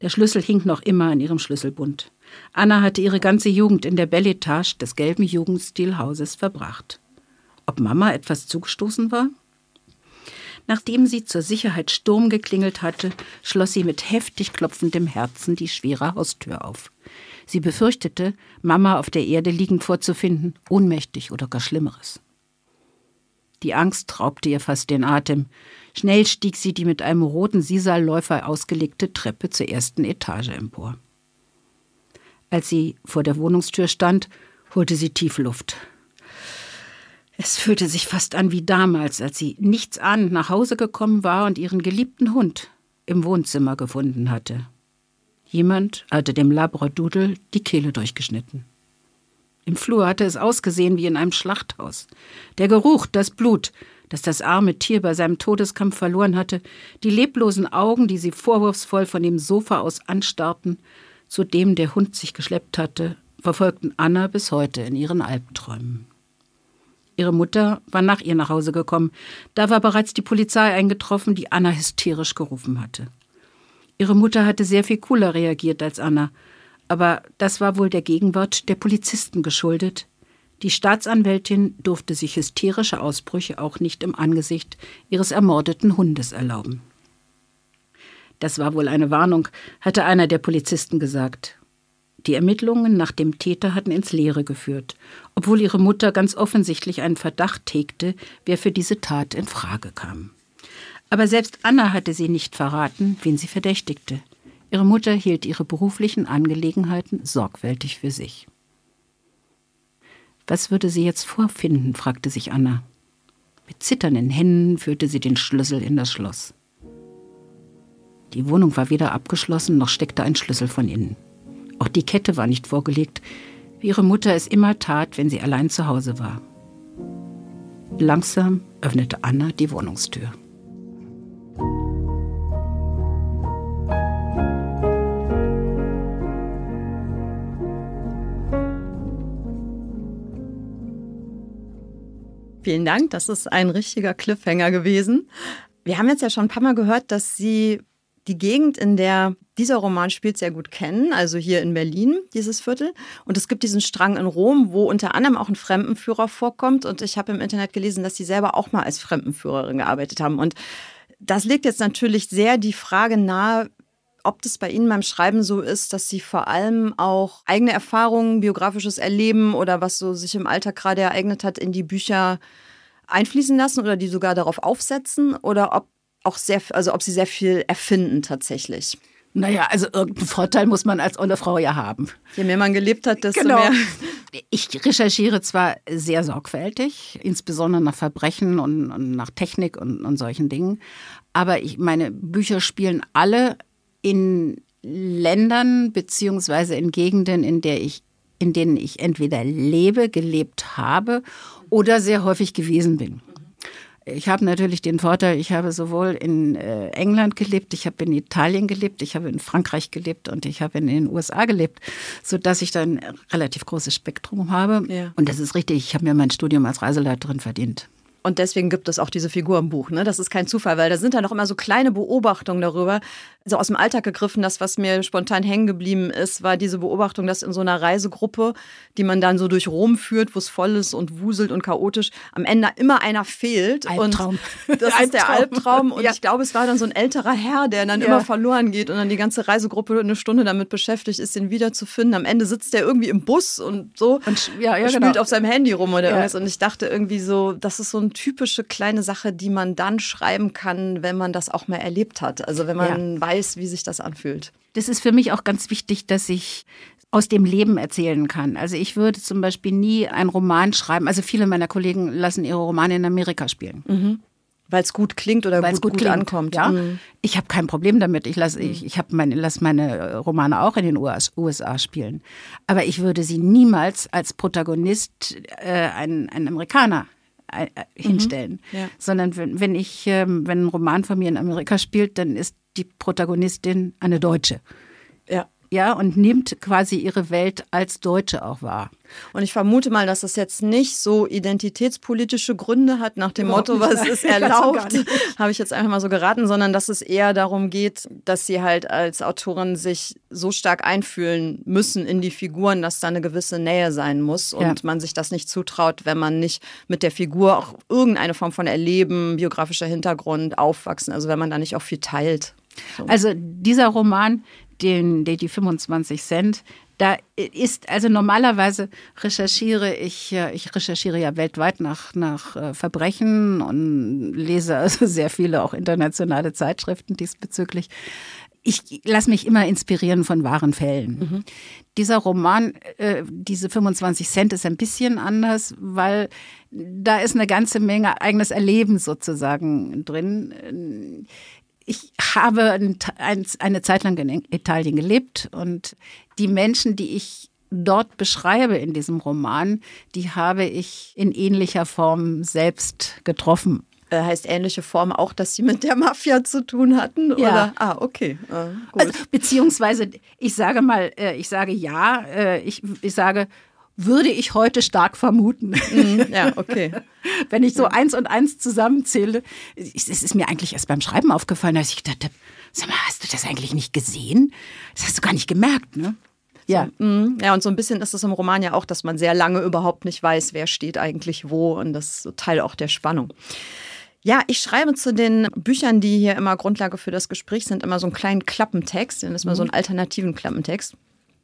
Der Schlüssel hing noch immer an ihrem Schlüsselbund. Anna hatte ihre ganze Jugend in der Belletage des gelben Jugendstilhauses verbracht. Ob Mama etwas zugestoßen war? Nachdem sie zur Sicherheit Sturm geklingelt hatte, schloss sie mit heftig klopfendem Herzen die schwere Haustür auf. Sie befürchtete, Mama auf der Erde liegend vorzufinden, ohnmächtig oder gar Schlimmeres. Die Angst raubte ihr fast den Atem. Schnell stieg sie die mit einem roten Sisalläufer ausgelegte Treppe zur ersten Etage empor. Als sie vor der Wohnungstür stand, holte sie tief Luft. Es fühlte sich fast an wie damals, als sie nichtsahnend nach Hause gekommen war und ihren geliebten Hund im Wohnzimmer gefunden hatte. Jemand hatte dem Labradoodle die Kehle durchgeschnitten. Im Flur hatte es ausgesehen wie in einem Schlachthaus. Der Geruch, das Blut, das das arme Tier bei seinem Todeskampf verloren hatte, die leblosen Augen, die sie vorwurfsvoll von dem Sofa aus anstarrten, zu dem der Hund sich geschleppt hatte, verfolgten Anna bis heute in ihren Albträumen. Ihre Mutter war nach ihr nach Hause gekommen. Da war bereits die Polizei eingetroffen, die Anna hysterisch gerufen hatte. Ihre Mutter hatte sehr viel cooler reagiert als Anna, aber das war wohl der Gegenwart der Polizisten geschuldet. Die Staatsanwältin durfte sich hysterische Ausbrüche auch nicht im Angesicht ihres ermordeten Hundes erlauben. Das war wohl eine Warnung, hatte einer der Polizisten gesagt. Die Ermittlungen nach dem Täter hatten ins Leere geführt, obwohl ihre Mutter ganz offensichtlich einen Verdacht hegte, wer für diese Tat in Frage kam. Aber selbst Anna hatte sie nicht verraten, wen sie verdächtigte. Ihre Mutter hielt ihre beruflichen Angelegenheiten sorgfältig für sich. Was würde sie jetzt vorfinden? fragte sich Anna. Mit zitternden Händen führte sie den Schlüssel in das Schloss. Die Wohnung war weder abgeschlossen, noch steckte ein Schlüssel von innen. Auch die Kette war nicht vorgelegt, wie ihre Mutter es immer tat, wenn sie allein zu Hause war. Langsam öffnete Anna die Wohnungstür. Vielen Dank, das ist ein richtiger Cliffhanger gewesen. Wir haben jetzt ja schon ein paar Mal gehört, dass Sie die Gegend, in der dieser Roman spielt, sehr gut kennen, also hier in Berlin, dieses Viertel. Und es gibt diesen Strang in Rom, wo unter anderem auch ein Fremdenführer vorkommt. Und ich habe im Internet gelesen, dass sie selber auch mal als Fremdenführerin gearbeitet haben. Und das legt jetzt natürlich sehr die Frage nahe, ob das bei Ihnen beim Schreiben so ist, dass Sie vor allem auch eigene Erfahrungen, biografisches Erleben oder was so sich im Alltag gerade ereignet hat, in die Bücher einfließen lassen oder die sogar darauf aufsetzen oder ob auch sehr, also ob Sie sehr viel erfinden tatsächlich. Naja, also irgendeinen Vorteil muss man als olle Frau ja haben. Je mehr man gelebt hat, desto Genau. mehr. Ich recherchiere zwar sehr sorgfältig, insbesondere nach Verbrechen und, und nach Technik und, und solchen Dingen, aber ich, meine Bücher spielen alle in Ländern beziehungsweise in Gegenden, in, der ich, in denen ich entweder lebe, gelebt habe oder sehr häufig gewesen bin. Ich habe natürlich den Vorteil, ich habe sowohl in äh, England gelebt, ich habe in Italien gelebt, ich habe in Frankreich gelebt und ich habe in den USA gelebt, sodass ich da ein relativ großes Spektrum habe. Ja. Und das ist richtig, ich habe mir mein Studium als Reiseleiterin verdient. Und deswegen gibt es auch diese Figur im Buch. Ne? Das ist kein Zufall, weil da sind dann noch immer so kleine Beobachtungen darüber. So aus dem Alltag gegriffen, das, was mir spontan hängen geblieben ist, war diese Beobachtung, dass in so einer Reisegruppe, die man dann so durch Rom führt, wo es voll ist und wuselt und chaotisch, am Ende immer einer fehlt. Albtraum. Und das *laughs* ist der Albtraum. Albtraum. Und Ja. ich glaube, es war dann so ein älterer Herr, der dann Ja. immer verloren geht und dann die ganze Reisegruppe eine Stunde damit beschäftigt ist, den wiederzufinden. Am Ende sitzt der irgendwie im Bus und so Und ja, ja, spielt genau. auf seinem Handy rum oder irgendwas. Und ich dachte irgendwie so, das ist so eine typische kleine Sache, die man dann schreiben kann, wenn man das auch mal erlebt hat. Also wenn man weiß, wie sich das anfühlt. Das ist für mich auch ganz wichtig, dass ich aus dem Leben erzählen kann. Also ich würde zum Beispiel nie einen Roman schreiben. Also viele meiner Kollegen lassen ihre Romane in Amerika spielen. Weil es gut klingt oder weil gut, es gut, gut klingt. ankommt. Ja, Mhm. ich habe kein Problem damit. Ich lasse ich, ich habe meine lass meine äh, Romane auch in den US USA spielen, aber ich würde sie niemals als Protagonist äh, einen, einen Amerikaner äh, äh, hinstellen, Ja. sondern wenn, wenn ich ähm, wenn ein Roman von mir in Amerika spielt, dann ist die Protagonistin eine Deutsche. Ja. Ja, und nimmt quasi ihre Welt als Deutsche auch wahr. Und ich vermute mal, dass das jetzt nicht so identitätspolitische Gründe hat, nach dem Überhaupt Motto, was *laughs* ist erlaubt, *laughs* habe ich jetzt einfach mal so geraten, sondern dass es eher darum geht, dass sie halt als Autorin sich so stark einfühlen müssen in die Figuren, dass da eine gewisse Nähe sein muss und Ja. man sich das nicht zutraut, wenn man nicht mit der Figur auch irgendeine Form von Erleben, biografischer Hintergrund, Aufwachsen, also wenn man da nicht auch viel teilt. Also dieser Roman, den, den die 25 Cent, da ist, also normalerweise recherchiere ich, äh, ich recherchiere ja weltweit nach, nach äh, Verbrechen und lese also *laughs* sehr viele auch internationale Zeitschriften diesbezüglich. Ich lasse mich immer inspirieren von wahren Fällen. Dieser Roman, äh, diese 25 Cent, ist ein bisschen anders, weil da ist eine ganze Menge eigenes Erleben sozusagen drin ich habe ein- ein- eine Zeit lang in Italien gelebt und die Menschen, die ich dort beschreibe in diesem Roman, die habe ich in ähnlicher Form selbst getroffen. Äh, heißt ähnliche Form auch, dass sie mit der Mafia zu tun hatten? Ja. Oder? Ah, okay. Äh. Also, beziehungsweise, ich sage mal, äh, ich sage ja, äh, ich, ich sage, würde ich heute stark vermuten. Mhm, ja, okay. *laughs* Wenn ich so eins und eins zusammenzähle, es es ist mir eigentlich erst beim Schreiben aufgefallen, dass ich gedacht habe, sag mal, hast du das eigentlich nicht gesehen? Das hast du gar nicht gemerkt, ne? Ja. Mhm. Ja, und so ein bisschen ist es im Roman ja auch, dass man sehr lange überhaupt nicht weiß, wer steht eigentlich wo. Und das ist so Teil auch der Spannung. Ja, ich schreibe zu den Büchern, die hier immer Grundlage für das Gespräch sind, immer so einen kleinen Klappentext. Den ist mal so einen alternativen Klappentext.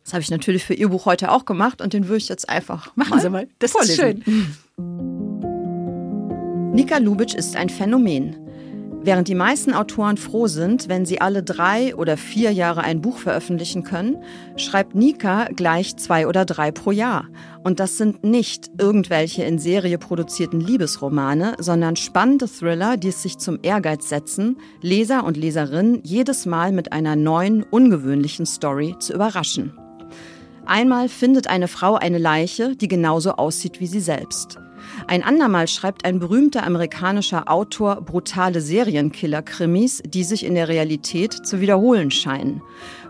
Das habe ich natürlich für Ihr Buch heute auch gemacht und den würde ich jetzt einfach Machen Sie mal. Das ist vorlesen. schön. *laughs* Nika Lubitsch ist ein Phänomen. Während die meisten Autoren froh sind, wenn sie alle drei oder vier Jahre ein Buch veröffentlichen können, schreibt Nika gleich zwei oder drei pro Jahr. Und das sind nicht irgendwelche in Serie produzierten Liebesromane, sondern spannende Thriller, die es sich zum Ehrgeiz setzen, Leser und Leserinnen jedes Mal mit einer neuen, ungewöhnlichen Story zu überraschen. Einmal findet eine Frau eine Leiche, die genauso aussieht wie sie selbst. Ein andermal schreibt ein berühmter amerikanischer Autor brutale Serienkiller-Krimis, die sich in der Realität zu wiederholen scheinen.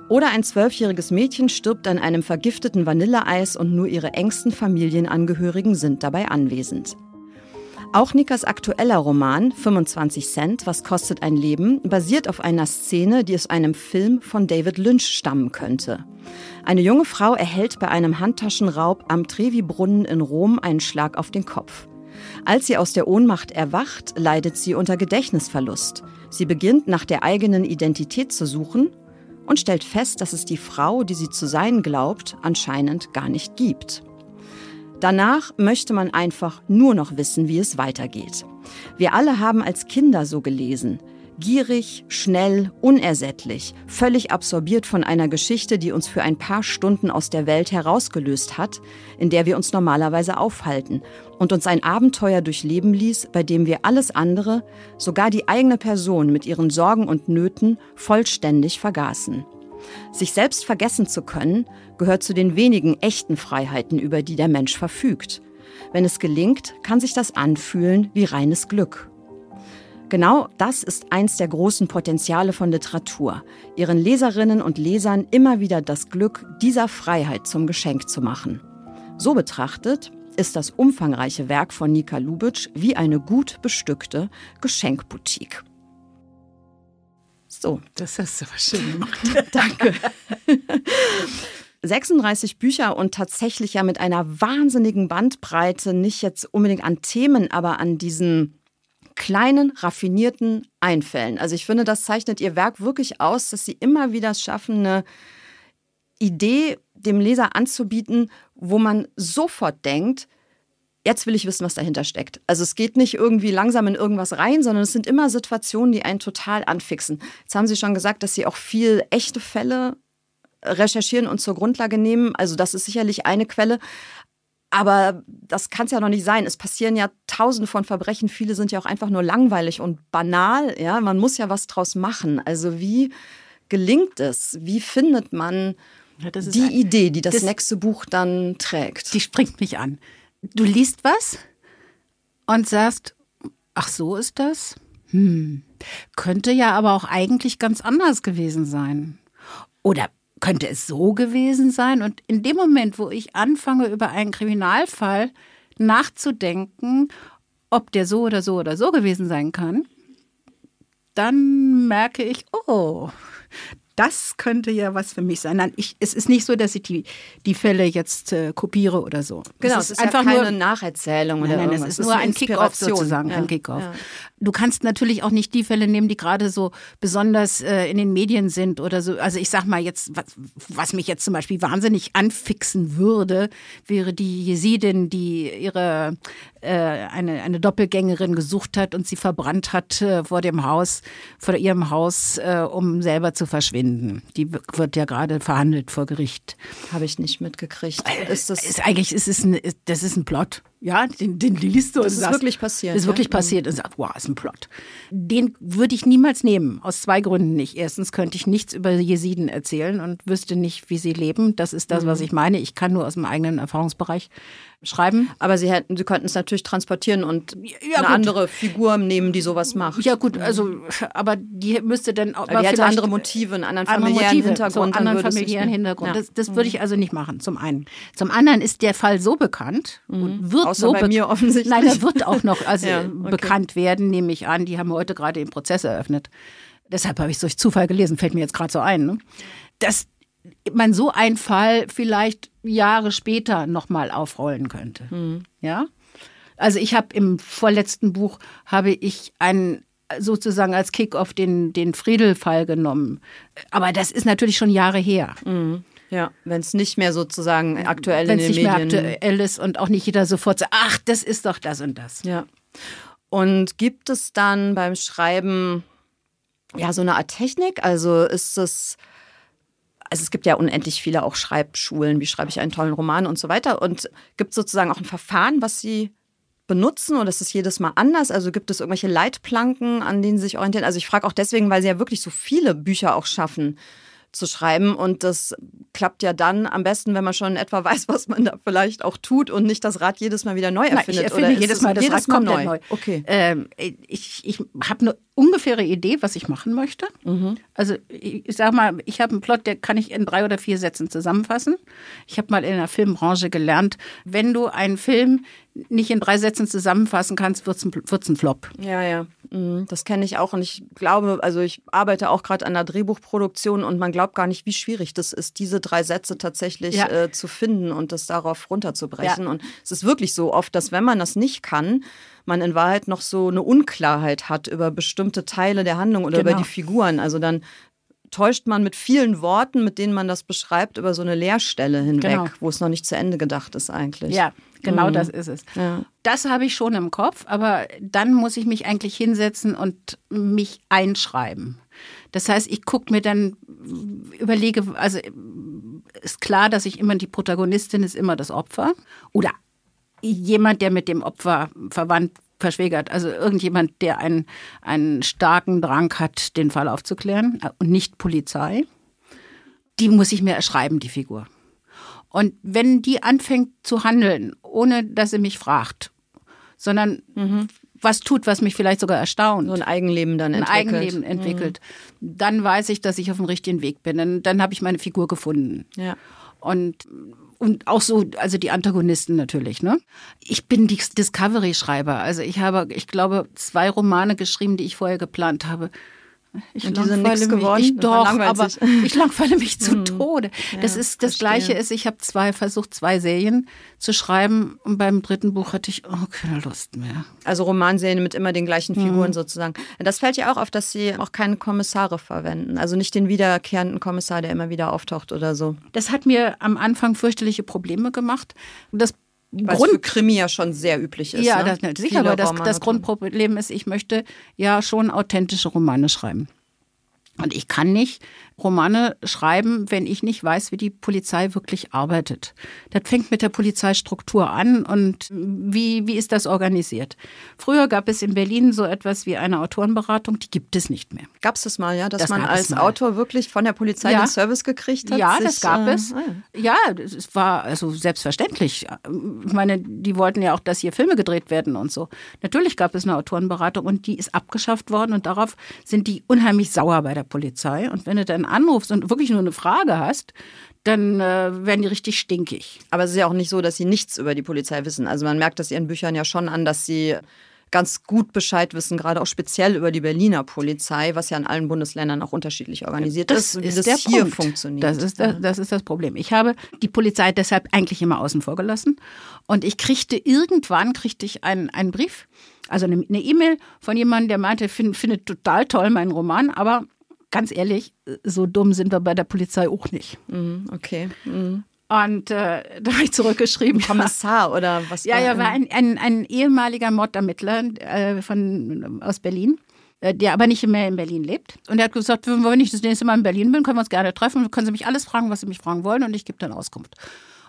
Oder ein zwölfjähriges Mädchen stirbt an einem vergifteten Vanilleeis und nur ihre engsten Familienangehörigen sind dabei anwesend. Auch Nikas aktueller Roman 25 Cent, Was kostet ein Leben, basiert auf einer Szene, die aus einem Film von David Lynch stammen könnte. Eine junge Frau erhält bei einem Handtaschenraub am Trevi-Brunnen in Rom einen Schlag auf den Kopf. Als sie aus der Ohnmacht erwacht, leidet sie unter Gedächtnisverlust. Sie beginnt nach der eigenen Identität zu suchen und stellt fest, dass es die Frau, die sie zu sein glaubt, anscheinend gar nicht gibt. Danach möchte man einfach nur noch wissen, wie es weitergeht. Wir alle haben als Kinder so gelesen. Gierig, schnell, unersättlich, völlig absorbiert von einer Geschichte, die uns für ein paar Stunden aus der Welt herausgelöst hat, in der wir uns normalerweise aufhalten und uns ein Abenteuer durchleben ließ, bei dem wir alles andere, sogar die eigene Person mit ihren Sorgen und Nöten, vollständig vergaßen. Sich selbst vergessen zu können, gehört zu den wenigen echten Freiheiten, über die der Mensch verfügt. Wenn es gelingt, kann sich das anfühlen wie reines Glück. Genau das ist eins der großen Potenziale von Literatur, ihren Leserinnen und Lesern immer wieder das Glück dieser Freiheit zum Geschenk zu machen. So betrachtet ist das umfangreiche Werk von Nika Lubitsch wie eine gut bestückte Geschenkboutique. So. Das hast du aber schön gemacht. *laughs* Danke. *laughs* 36 Bücher und tatsächlich ja mit einer wahnsinnigen Bandbreite, nicht jetzt unbedingt an Themen, aber an diesen kleinen, raffinierten Einfällen. Also ich finde, das zeichnet ihr Werk wirklich aus, dass sie immer wieder schaffen, eine Idee dem Leser anzubieten, wo man sofort denkt, jetzt will ich wissen, was dahinter steckt. Also es geht nicht irgendwie langsam in irgendwas rein, sondern es sind immer Situationen, die einen total anfixen. Jetzt haben Sie schon gesagt, dass Sie auch viel echte Fälle recherchieren und zur Grundlage nehmen. Also das ist sicherlich eine Quelle. Aber das kann es ja noch nicht sein. Es passieren ja tausende von Verbrechen. Viele sind ja auch einfach nur langweilig und banal. Ja, man muss ja was draus machen. Also wie gelingt es? Wie findet man ja, die ein, Idee, die das, das nächste Buch dann trägt? Die springt mich an du liest was und sagst, ach so ist das? Hm, könnte ja aber auch eigentlich ganz anders gewesen sein. Oder könnte es so gewesen sein? Und in dem Moment, wo ich anfange, über einen Kriminalfall nachzudenken, ob der so oder so oder so gewesen sein kann, dann merke ich, oh, das könnte ja was für mich sein. Nein, ich, es ist nicht so, dass ich die, die Fälle jetzt äh, kopiere oder so. Genau, es ist, es ist einfach ja keine nur, Nacherzählung nein, oder nein, irgendwas. Es ist, es ist nur ein Kick-off sozusagen, ja. ein Kick-off. Ja. Du kannst natürlich auch nicht die Fälle nehmen, die gerade so besonders äh, in den Medien sind oder so. Also ich sag mal jetzt, was, was mich jetzt zum Beispiel wahnsinnig anfixen würde, wäre die Jesidin, die ihre äh, eine, eine Doppelgängerin gesucht hat und sie verbrannt hat äh, vor dem Haus, vor ihrem Haus, äh, um selber zu verschwinden. Die wird ja gerade verhandelt vor Gericht. Habe ich nicht mitgekriegt. Ist das ist eigentlich ist es ein, das ist ein Plot. Ja, den, den liest du das und ist sagst, wirklich passiert. Das ist wirklich ja? passiert und sagt, wow, ist ein Plot. Den würde ich niemals nehmen, aus zwei Gründen nicht. Erstens könnte ich nichts über Jesiden erzählen und wüsste nicht, wie sie leben. Das ist das, mhm. was ich meine. Ich kann nur aus dem eigenen Erfahrungsbereich schreiben. Aber sie hätten, sie könnten es natürlich transportieren und ja, eine gut. andere Figur nehmen, die sowas macht. Ja gut, also aber die müsste dann auch aber die hätte andere Motive, einen anderen familiären Motive, Hintergrund, so anderen familiären Hintergrund. Ja. Das, das würde ich also nicht machen. Zum einen, zum anderen ist der Fall so bekannt mhm. und wird Außer so bei mir offensichtlich. Nein, er wird auch noch also *laughs* ja, okay. bekannt werden, nehme ich an. Die haben heute gerade den Prozess eröffnet. Deshalb habe ich es durch Zufall gelesen, fällt mir jetzt gerade so ein. Ne? Dass man so einen Fall vielleicht Jahre später nochmal aufrollen könnte. Mhm. Ja? Also ich habe im vorletzten Buch habe ich einen sozusagen als Kickoff den, den Friedel-Fall genommen. Aber das ist natürlich schon Jahre her. Mhm. Ja, wenn es nicht mehr sozusagen aktuell Wenn's in den Medien... Wenn es nicht mehr aktuell ist und auch nicht jeder sofort sagt, ach, das ist doch das und das. Ja. Und gibt es dann beim Schreiben ja so eine Art Technik? Also ist es also es gibt ja unendlich viele auch Schreibschulen, wie schreibe ich einen tollen Roman und so weiter. Und gibt es sozusagen auch ein Verfahren, was Sie benutzen oder ist es jedes Mal anders? Also gibt es irgendwelche Leitplanken, an denen Sie sich orientieren? Also ich frage auch deswegen, weil Sie ja wirklich so viele Bücher auch schaffen zu schreiben. Und das klappt ja dann am besten, wenn man schon etwa *laughs* weiß, was man da vielleicht auch tut und nicht das Rad jedes Mal wieder neu erfindet. Nein, ich erfinde oder jedes Mal das jedes Rad neu. neu. Okay. Ähm, ich ich habe eine ungefähre Idee, was ich machen möchte. Mhm. Also ich, ich sag mal, ich habe einen Plot, der kann ich in drei oder vier Sätzen zusammenfassen. Ich habe mal in der Filmbranche gelernt, wenn du einen Film nicht in drei Sätzen zusammenfassen kannst, wird es ein Flop. Ja, ja. Mhm, das kenne ich auch. Und ich glaube, also ich arbeite auch gerade an der Drehbuchproduktion und man glaubt gar nicht, wie schwierig das ist, diese drei Sätze tatsächlich ja. äh, zu finden und das darauf runterzubrechen. Ja. Und es ist wirklich so oft, dass wenn man das nicht kann, man in Wahrheit noch so eine Unklarheit hat über bestimmte Teile der Handlung oder genau. über die Figuren. Also dann täuscht man mit vielen Worten, mit denen man das beschreibt, über so eine Leerstelle hinweg, genau. wo es noch nicht zu Ende gedacht ist eigentlich. Ja, genau mhm. das ist es. Ja. Das habe ich schon im Kopf, aber dann muss ich mich eigentlich hinsetzen und mich einschreiben. Das heißt, ich gucke mir dann, überlege, also ist klar, dass ich immer die Protagonistin ist immer das Opfer oder jemand, der mit dem Opfer verwandt verschwägert. Also irgendjemand, der einen, einen starken Drang hat, den Fall aufzuklären äh, und nicht Polizei. Die muss ich mir erschreiben, die Figur. Und wenn die anfängt zu handeln, ohne dass sie mich fragt, sondern mhm. was tut, was mich vielleicht sogar erstaunt. So ein Eigenleben dann entwickelt. Ein Eigenleben entwickelt. Mhm. Dann weiß ich, dass ich auf dem richtigen Weg bin. Dann, dann habe ich meine Figur gefunden. Ja. Und und auch so, also die Antagonisten natürlich, ne? Ich bin Discovery-Schreiber. Also ich habe, ich glaube, zwei Romane geschrieben, die ich vorher geplant habe. Ich und die sind nichts geworden. Ich, doch, aber *laughs* ich langweile mich zu hm. Tode. Das ja, ist das verstehe. Gleiche ist, ich habe zwei versucht, zwei Serien zu schreiben und beim dritten Buch hatte ich oh, keine Lust mehr. Also Romanserien mit immer den gleichen Figuren mhm. sozusagen. Das fällt ja auch auf, dass sie auch keine Kommissare verwenden. Also nicht den wiederkehrenden Kommissar, der immer wieder auftaucht oder so. Das hat mir am Anfang fürchterliche Probleme gemacht. Das was Grund für Krimi ja schon sehr üblich ist. Ja, ne? das, sicher, aber das, das Grundproblem ist, ich möchte ja schon authentische Romane schreiben. Und ich kann nicht Romane schreiben, wenn ich nicht weiß, wie die Polizei wirklich arbeitet. Das fängt mit der Polizeistruktur an und wie, wie ist das organisiert? Früher gab es in Berlin so etwas wie eine Autorenberatung, die gibt es nicht mehr. Gab es das mal, ja, dass das man als Autor wirklich von der Polizei ja. den Service gekriegt hat? Ja, sich, das gab äh, es. Ah, ja, es war also selbstverständlich. Ich meine, die wollten ja auch, dass hier Filme gedreht werden und so. Natürlich gab es eine Autorenberatung und die ist abgeschafft worden und darauf sind die unheimlich sauer bei der Polizei. Und wenn du dann anrufst und wirklich nur eine Frage hast, dann äh, werden die richtig stinkig. Aber es ist ja auch nicht so, dass sie nichts über die Polizei wissen. Also man merkt das ihren Büchern ja schon an, dass sie ganz gut Bescheid wissen, gerade auch speziell über die Berliner Polizei, was ja in allen Bundesländern auch unterschiedlich organisiert das ist, wie das, das hier Punkt. funktioniert. Das ist das, das ist das Problem. Ich habe die Polizei deshalb eigentlich immer außen vor gelassen und ich kriegte irgendwann kriegte ich einen, einen Brief, also eine E-Mail von jemandem, der meinte, find, findet total toll meinen Roman, aber ganz ehrlich, so dumm sind wir bei der Polizei auch nicht. Mhm, okay. Mhm. Und äh, da habe ich zurückgeschrieben. Kommissar oder was? Ja, ja, war ein, ein, ein ehemaliger Mordermittler äh, von, aus Berlin, äh, der aber nicht mehr in Berlin lebt. Und er hat gesagt, wenn ich das nächste Mal in Berlin bin, können wir uns gerne treffen. Können Sie mich alles fragen, was Sie mich fragen wollen und ich gebe dann Auskunft.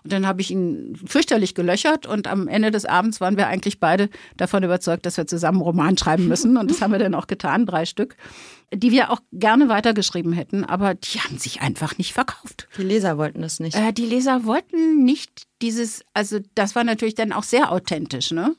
Und dann habe ich ihn fürchterlich gelöchert und am Ende des Abends waren wir eigentlich beide davon überzeugt, dass wir zusammen einen Roman schreiben müssen. Und das haben wir dann auch getan, drei Stück, die wir auch gerne weitergeschrieben hätten, aber die haben sich einfach nicht verkauft. Die Leser wollten das nicht. Äh, die Leser wollten nicht dieses, also das war natürlich dann auch sehr authentisch, ne?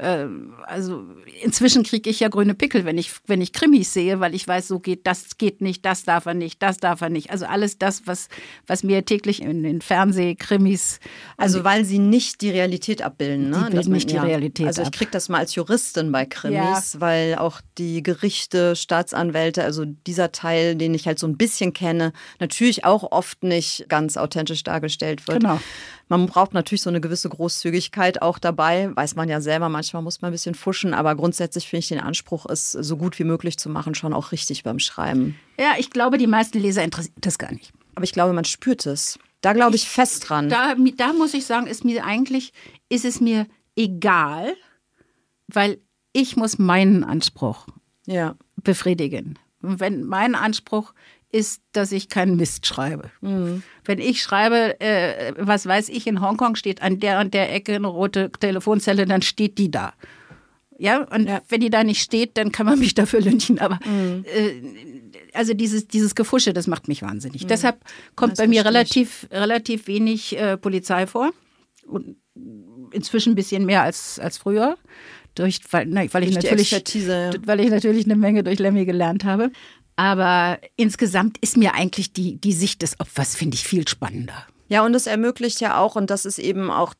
Ähm, also inzwischen kriege ich ja grüne Pickel, wenn ich, wenn ich Krimis sehe, weil ich weiß, so geht das geht nicht, das darf er nicht, das darf er nicht. Also alles das, was, was mir täglich in den Fernsehkrimis. Also weil sie nicht die Realität abbilden, ne? Die bilden nicht die. Realität. Also ich kriege das mal als Juristin bei Krimis, ja. weil auch die Gerichte, Staatsanwälte, also dieser Teil, den ich halt so ein bisschen kenne, natürlich auch oft nicht ganz authentisch dargestellt wird. Genau. Man braucht natürlich so eine gewisse Großzügigkeit auch dabei. Weiß man ja selber, manchmal muss man ein bisschen fuschen, aber grundsätzlich finde ich den Anspruch, es so gut wie möglich zu machen, schon auch richtig beim Schreiben. Ja, ich glaube, die meisten Leser interessiert das gar nicht. Aber ich glaube, man spürt es. Da glaube ich, ich fest dran. Da, da muss ich sagen, ist mir eigentlich, ist es mir egal, weil ich muss meinen Anspruch ja. befriedigen. Wenn mein Anspruch ist, dass ich keinen Mist schreibe. Mhm. Wenn ich schreibe, äh, was weiß ich, in Hongkong steht an der und der Ecke eine rote Telefonzelle, dann steht die da. Ja, und ja. wenn die da nicht steht, dann kann man mich *laughs* dafür lynchen. Aber mhm. äh, also dieses, dieses Gefusche, das macht mich wahnsinnig. Mhm. Deshalb kommt das bei mir relativ, relativ wenig äh, Polizei vor. Und inzwischen ein bisschen mehr als, als früher. Durch, weil, na, weil, ich natürlich, weil ich natürlich eine Menge durch Lemmy gelernt habe. Aber insgesamt ist mir eigentlich die, die Sicht des Opfers, finde ich, viel spannender. Ja, und es ermöglicht ja auch, und das ist eben auch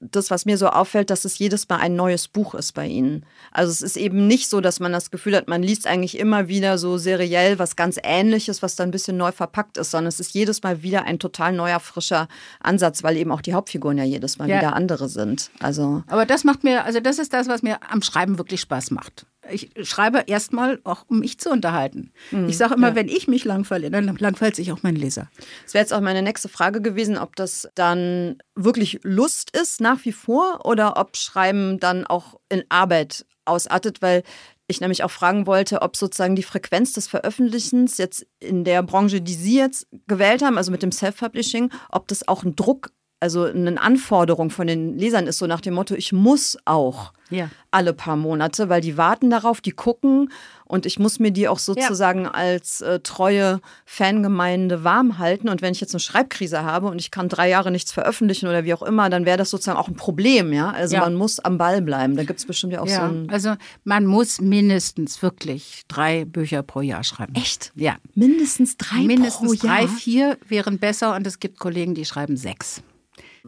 das, was mir so auffällt, dass es jedes Mal ein neues Buch ist bei Ihnen. Also es ist eben nicht so, dass man das Gefühl hat, man liest eigentlich immer wieder so seriell was ganz Ähnliches, was dann ein bisschen neu verpackt ist, sondern es ist jedes Mal wieder ein total neuer, frischer Ansatz, weil eben auch die Hauptfiguren ja jedes Mal ja. wieder andere sind. Also Aber das macht mir, also das ist das, was mir am Schreiben wirklich Spaß macht ich schreibe erstmal auch, um mich zu unterhalten. Mhm, ich sage immer, ja. wenn ich mich langweile, dann langweilt sich auch mein Leser. Das wäre jetzt auch meine nächste Frage gewesen, ob das dann wirklich Lust ist nach wie vor oder ob Schreiben dann auch in Arbeit ausartet, weil ich nämlich auch fragen wollte, ob sozusagen die Frequenz des Veröffentlichens jetzt in der Branche, die Sie jetzt gewählt haben, also mit dem Self-Publishing, ob das auch ein Druck also eine Anforderung von den Lesern ist so nach dem Motto, ich muss auch ja. alle paar Monate, weil die warten darauf, die gucken und ich muss mir die auch sozusagen ja. als äh, treue Fangemeinde warm halten. Und wenn ich jetzt eine Schreibkrise habe und ich kann drei Jahre nichts veröffentlichen oder wie auch immer, dann wäre das sozusagen auch ein Problem, ja. Also ja. man muss am Ball bleiben. Da gibt es bestimmt ja auch so ein. Also man muss mindestens wirklich drei Bücher pro Jahr schreiben. Echt? Ja. Mindestens drei mindestens pro Jahr? drei, vier wären besser und es gibt Kollegen, die schreiben sechs.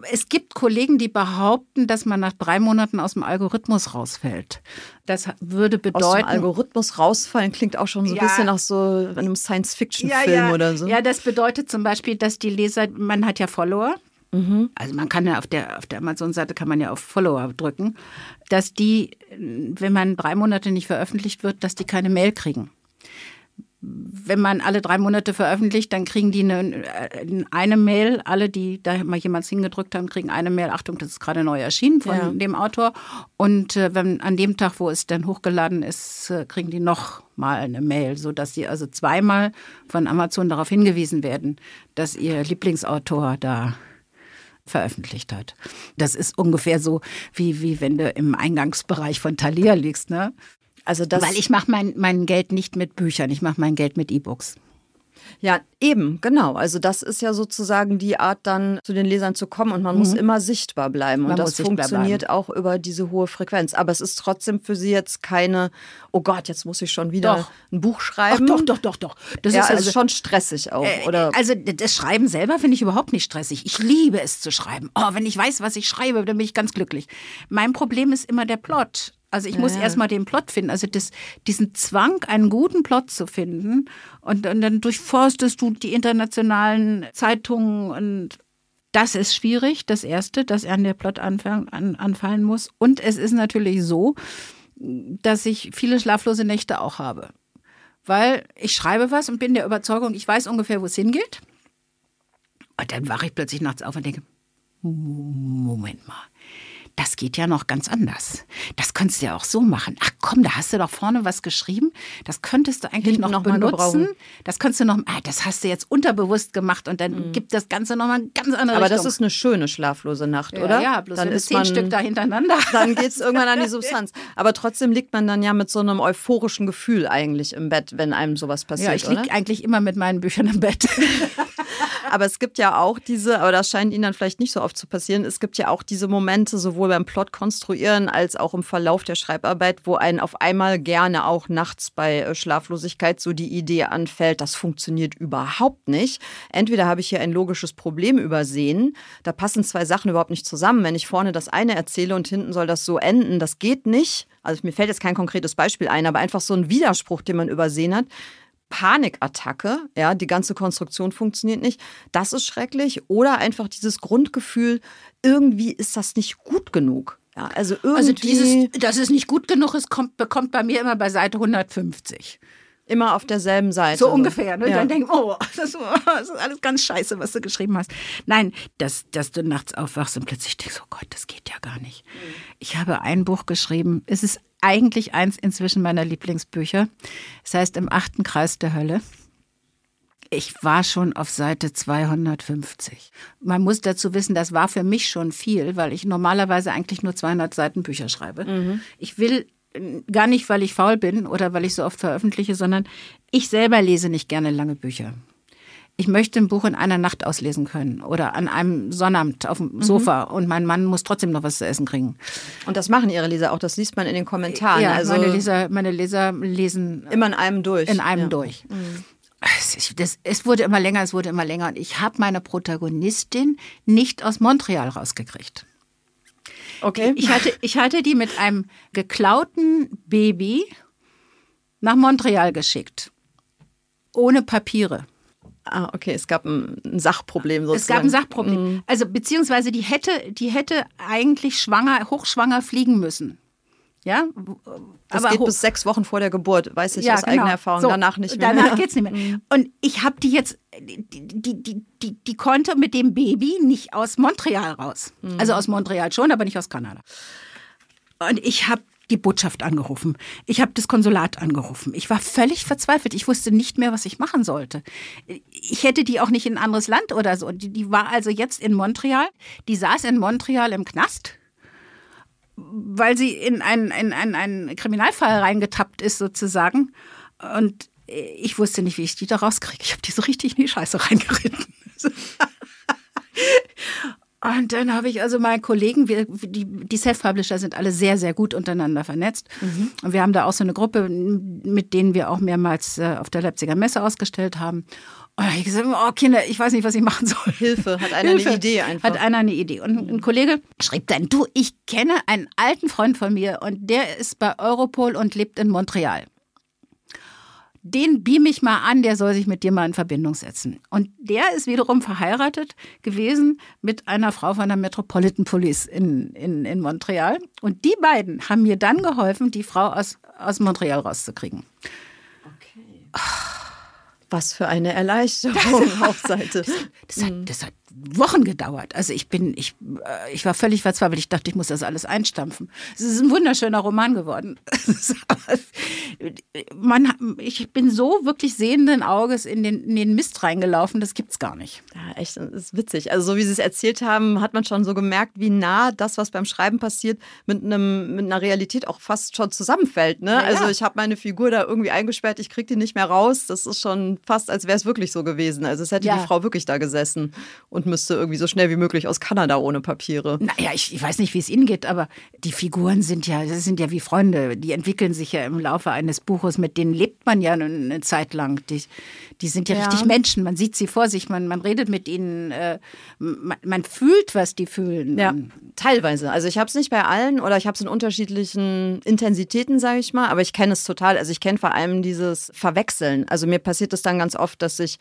Es gibt Kollegen, die behaupten, dass man nach drei Monaten aus dem Algorithmus rausfällt. Das würde bedeuten. Aus dem Algorithmus rausfallen klingt auch schon so ein ja, bisschen nach so einem Science-Fiction-Film ja, ja. oder so. Ja, das bedeutet zum Beispiel, dass die Leser, man hat ja Follower. Mhm. Also man kann ja auf der, auf der Amazon-Seite kann man ja auf Follower drücken, dass die, wenn man drei Monate nicht veröffentlicht wird, dass die keine Mail kriegen wenn man alle drei Monate veröffentlicht, dann kriegen die eine, äh, eine Mail, alle, die da mal jemand hingedrückt haben, kriegen eine Mail, Achtung, das ist gerade neu erschienen von ja. dem Autor. Und äh, wenn an dem Tag, wo es dann hochgeladen ist, äh, kriegen die noch mal eine Mail, sodass sie also zweimal von Amazon darauf hingewiesen werden, dass ihr Lieblingsautor da veröffentlicht hat. Das ist ungefähr so, wie, wie wenn du im Eingangsbereich von Thalia liegst, ne? Also das Weil ich mache mein, mein Geld nicht mit Büchern, ich mache mein Geld mit E-Books. Ja, eben, genau. Also das ist ja sozusagen die Art, dann zu den Lesern zu kommen und man mhm. muss immer sichtbar bleiben. Man und das funktioniert bleiben. auch über diese hohe Frequenz. Aber es ist trotzdem für Sie jetzt keine, oh Gott, jetzt muss ich schon wieder doch. ein Buch schreiben. Ach, doch, doch, doch, doch. Das ja, ist also, also schon stressig auch, äh, oder? Also das Schreiben selber finde ich überhaupt nicht stressig. Ich liebe es zu schreiben. Oh, wenn ich weiß, was ich schreibe, dann bin ich ganz glücklich. Mein Problem ist immer der Plot. Also ich ja, muss ja. erstmal den Plot finden. Also das, diesen Zwang, einen guten Plot zu finden. Und, und dann durchforstest du die internationalen Zeitungen und das ist schwierig, das Erste, dass er an der Plot anfang, an, anfallen muss. Und es ist natürlich so, dass ich viele schlaflose Nächte auch habe. Weil ich schreibe was und bin der Überzeugung, ich weiß ungefähr, wo es hingeht. Und dann wache ich plötzlich nachts auf und denke, Moment mal, das geht ja noch ganz anders. Das könntest du ja auch so machen. Ach komm, da hast du doch vorne was geschrieben. Das könntest du eigentlich Hinten noch, benutzen. Das könntest du noch, ah, das hast du jetzt unterbewusst gemacht und dann mhm. gibt das Ganze nochmal eine ganz andere Aber Richtung. das ist eine schöne schlaflose Nacht, oder? Ja, bloß dann ist zehn man, Stück da hintereinander. Dann geht es irgendwann an die *laughs* Substanz. Aber trotzdem liegt man dann ja mit so einem euphorischen Gefühl eigentlich im Bett, wenn einem sowas passiert. Ja, ich liege eigentlich immer mit meinen Büchern im Bett. *laughs* aber es gibt ja auch diese, aber das scheint Ihnen dann vielleicht nicht so oft zu passieren, es gibt ja auch diese Momente, sowohl beim Plot konstruieren als auch im Verlauf der Schreibarbeit, wo einen auf einmal gerne auch nachts bei äh, Schlaflosigkeit so die Idee anfällt, das funktioniert überhaupt nicht. Entweder habe ich hier ein logisches Problem übersehen, da passen zwei Sachen überhaupt nicht zusammen. Wenn ich vorne das eine erzähle und hinten soll das so enden, das geht nicht. Also mir fällt jetzt kein konkretes Beispiel ein, aber einfach so ein Widerspruch, den man übersehen hat. Panikattacke, ja, die ganze Konstruktion funktioniert nicht. Das ist schrecklich. Oder einfach dieses Grundgefühl, irgendwie ist das nicht gut genug. Ja, also, irgendwie also dieses, dass es nicht gut genug ist, kommt, bekommt bei mir immer bei Seite 150. Immer auf derselben Seite. So ungefähr. Ne? Ja. Dann denke oh, *laughs* das, das, ist alles ganz scheiße, was du geschrieben hast. Nein, dass, dass du nachts aufwachst und plötzlich denkst, oh Gott, das geht ja gar nicht. Mhm. Ich habe ein Buch geschrieben. Es ist eigentlich eins inzwischen meiner Lieblingsbücher. Es heißt Im achten Kreis der Hölle. Ich war schon auf Seite 250. Man muss dazu wissen, das war für mich schon viel, weil ich normalerweise eigentlich nur 200 Seiten Bücher schreibe. Mhm. Ich will gar nicht, weil ich faul bin oder weil ich so oft veröffentliche, sondern Ich selber lese nicht gerne lange Bücher. Ich möchte ein Buch in einer Nacht auslesen können oder an einem Sonnabend auf dem Sofa mhm. und mein Mann muss trotzdem noch was zu essen kriegen. Und das machen Ihre Leser auch, das liest man in den Kommentaren. Ja, also meine, Leser, meine Leser lesen immer in einem durch. In einem ja. durch. Mhm. Es, das, es wurde immer länger, es wurde immer länger und ich habe meine Protagonistin nicht aus Montreal rausgekriegt. Okay. Ich hatte, ich hatte die mit einem geklauten Baby nach Montreal geschickt. Ohne Papiere. Ah, okay, es gab ein, Sachproblem sozusagen. Es gab ein Sachproblem. Mhm. Also beziehungsweise die hätte, die hätte eigentlich schwanger, hochschwanger fliegen müssen. Ja, das aber geht bis sechs Wochen vor der Geburt, weiß ich ja, aus genau. eigener Erfahrung. So, danach nicht mehr. Danach *laughs* geht's nicht mehr. Und ich habe die jetzt, die, die, die, die, die konnte mit dem Baby nicht aus Montreal raus. Mhm. Also aus Montreal schon, aber nicht aus Kanada. Und ich habe die Botschaft angerufen. Ich habe das Konsulat angerufen. Ich war völlig verzweifelt. Ich wusste nicht mehr, was ich machen sollte. Ich hätte die auch nicht in ein anderes Land oder so. Die, die war also jetzt in Montreal. Die saß in Montreal im Knast, weil sie in einen, in einen, einen Kriminalfall reingetappt ist sozusagen. Und ich wusste nicht, wie ich die da rauskriege. Ich habe die so richtig in die Scheiße reingeritten. *laughs* Und dann habe ich also meinen Kollegen, wir, die, die Self-Publisher sind alle sehr, sehr gut untereinander vernetzt. Mhm. Und wir haben da auch so eine Gruppe, mit denen wir auch mehrmals äh, auf der Leipziger Messe ausgestellt haben. Und da habe ich gesagt, oh Kinder, ich weiß nicht, was ich machen soll. Hilfe, hat einer Hilfe. eine Idee einfach. Hat einer eine Idee. Und ein Kollege schrieb dann, du, ich kenne einen alten Freund von mir und der ist bei Europol und lebt in Montreal den beam ich mal an, der soll sich mit dir mal in Verbindung setzen. Und der ist wiederum verheiratet gewesen mit einer Frau von der Metropolitan Police in, in, in Montreal. Und die beiden haben mir dann geholfen, die Frau aus, aus Montreal rauszukriegen. Okay. Was für eine Erleichterung *laughs* auf Seite. Das, hat, das hat Wochen gedauert. Also ich bin, ich, äh, ich war völlig verzweifelt. Ich dachte, ich muss das alles einstampfen. Es ist ein wunderschöner Roman geworden. *laughs* Man, ich bin so wirklich sehenden Auges in den, in den Mist reingelaufen, das gibt's gar nicht. Ja, echt, das ist witzig. Also so wie Sie es erzählt haben, hat man schon so gemerkt, wie nah das, was beim Schreiben passiert, mit, einem, mit einer Realität auch fast schon zusammenfällt. Ne? Ja, also ich habe meine Figur da irgendwie eingesperrt, ich kriege die nicht mehr raus. Das ist schon fast, als wäre es wirklich so gewesen. Also es hätte die Frau wirklich da gesessen und müsste irgendwie so schnell wie möglich aus Kanada ohne Papiere. Naja, ich, ich weiß nicht, wie es Ihnen geht, aber die Figuren sind ja, das sind ja wie Freunde. Die entwickeln sich ja im Laufe eines Buches, mit denen lebt man ja eine Zeit lang. Die, die sind ja, ja. richtig Menschen. Man sieht sie vor sich, man, man redet mit ihnen, äh, man, man, fühlt, was die fühlen. Ja, teilweise. Also ich habe es nicht bei allen oder ich habe es in unterschiedlichen Intensitäten, sage ich mal, aber ich kenne es total. Also ich kenne vor allem dieses Verwechseln. Also mir passiert es dann ganz oft, dass ich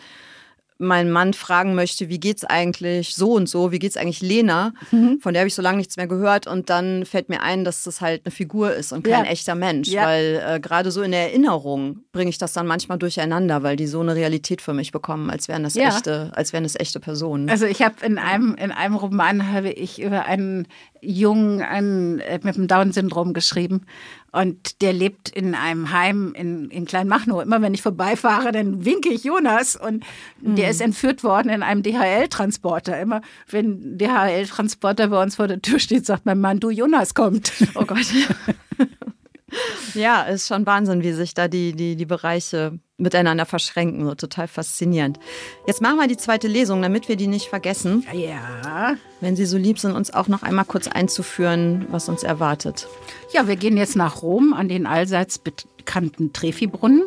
mein Mann fragen möchte, wie geht's eigentlich so und so, wie geht's eigentlich Lena, mhm. von der habe ich so lange nichts mehr gehört und dann fällt mir ein, dass das halt eine Figur ist und kein ja. echter Mensch, ja. weil äh, gerade so in der Erinnerung bringe ich das dann manchmal durcheinander, weil die so eine Realität für mich bekommen, als wären das ja. echte, als wären das echte Personen. Also ich habe in einem in einem Roman habe ich über einen Jungen einen, äh, mit dem Down-Syndrom geschrieben und der lebt in einem Heim in, in Kleinmachnow. Immer wenn ich vorbeifahre, dann winke ich Jonas. Und mhm. der ist entführt worden in einem DHL-Transporter. Immer wenn DHL-Transporter bei uns vor der Tür steht, sagt mein Mann, du Jonas kommt. Oh Gott. *laughs* Ja, ist schon Wahnsinn, wie sich da die, die, die Bereiche miteinander verschränken. So total faszinierend. Jetzt machen wir die zweite Lesung, damit wir die nicht vergessen. Ja. Wenn Sie so lieb sind, uns auch noch einmal kurz einzuführen, was uns erwartet. Ja, wir gehen jetzt nach Rom an den allseits bekannten Trefi-Brunnen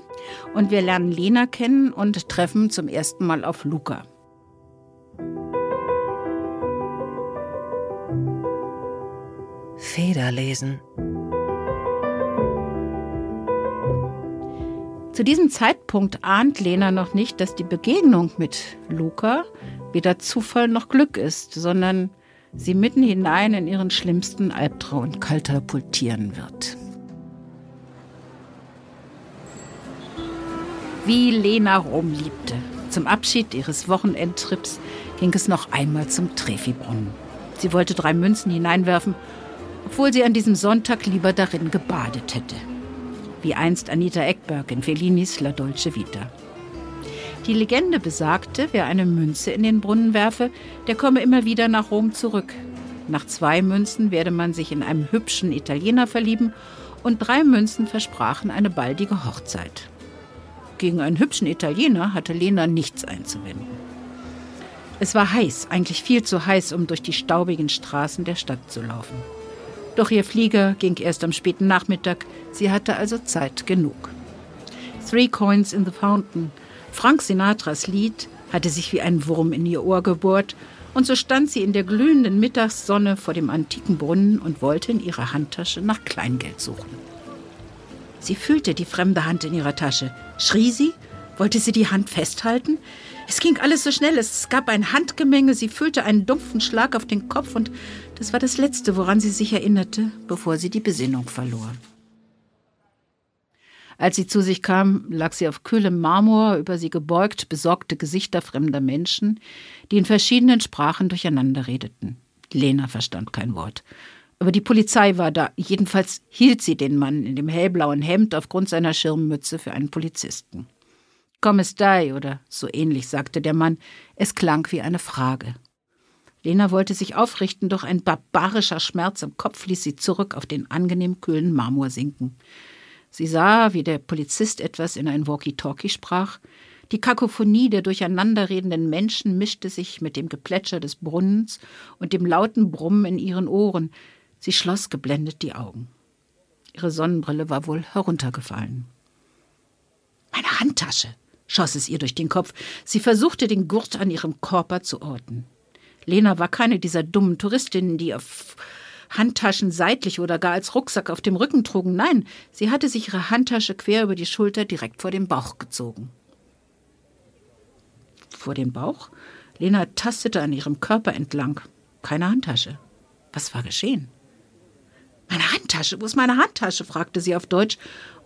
und wir lernen Lena kennen und treffen zum ersten Mal auf Luca. Federlesen. Zu diesem Zeitpunkt ahnt Lena noch nicht, dass die Begegnung mit Luca weder Zufall noch Glück ist, sondern sie mitten hinein in ihren schlimmsten Albtraum katapultieren wird. Wie Lena Rom liebte. Zum Abschied ihres Wochenendtrips ging es noch einmal zum Trefibrunnen. Sie wollte drei Münzen hineinwerfen, obwohl sie an diesem Sonntag lieber darin gebadet hätte wie einst Anita Ekberg in Fellinis La Dolce Vita. Die Legende besagte, wer eine Münze in den Brunnen werfe, der komme immer wieder nach Rom zurück. Nach zwei Münzen werde man sich in einem hübschen Italiener verlieben und drei Münzen versprachen eine baldige Hochzeit. Gegen einen hübschen Italiener hatte Lena nichts einzuwenden. Es war heiß, eigentlich viel zu heiß, um durch die staubigen Straßen der Stadt zu laufen. Doch ihr Flieger ging erst am späten Nachmittag, sie hatte also Zeit genug. Three Coins in the Fountain, Frank Sinatras Lied, hatte sich wie ein Wurm in ihr Ohr gebohrt, und so stand sie in der glühenden Mittagssonne vor dem antiken Brunnen und wollte in ihrer Handtasche nach Kleingeld suchen. Sie fühlte die fremde Hand in ihrer Tasche. Schrie sie? Wollte sie die Hand festhalten? Es ging alles so schnell, es gab ein Handgemenge, sie fühlte einen dumpfen Schlag auf den Kopf und das war das Letzte, woran sie sich erinnerte, bevor sie die Besinnung verlor. Als sie zu sich kam, lag sie auf kühlem Marmor, über sie gebeugt, besorgte Gesichter fremder Menschen, die in verschiedenen Sprachen durcheinander redeten. Lena verstand kein Wort. Aber die Polizei war da. Jedenfalls hielt sie den Mann in dem hellblauen Hemd aufgrund seiner Schirmmütze für einen Polizisten. Come stai oder so ähnlich, sagte der Mann. Es klang wie eine Frage. Lena wollte sich aufrichten, doch ein barbarischer Schmerz im Kopf ließ sie zurück auf den angenehm kühlen Marmor sinken. Sie sah, wie der Polizist etwas in ein Walkie-Talkie sprach. Die Kakophonie der durcheinanderredenden Menschen mischte sich mit dem Geplätscher des Brunnens und dem lauten Brummen in ihren Ohren. Sie schloss geblendet die Augen. Ihre Sonnenbrille war wohl heruntergefallen. Meine Handtasche, schoss es ihr durch den Kopf. Sie versuchte, den Gurt an ihrem Körper zu orten. Lena war keine dieser dummen Touristinnen, die auf Handtaschen seitlich oder gar als Rucksack auf dem Rücken trugen. Nein, sie hatte sich ihre Handtasche quer über die Schulter direkt vor den Bauch gezogen. Vor den Bauch? Lena tastete an ihrem Körper entlang. Keine Handtasche. Was war geschehen? Meine Handtasche, wo ist meine Handtasche? fragte sie auf Deutsch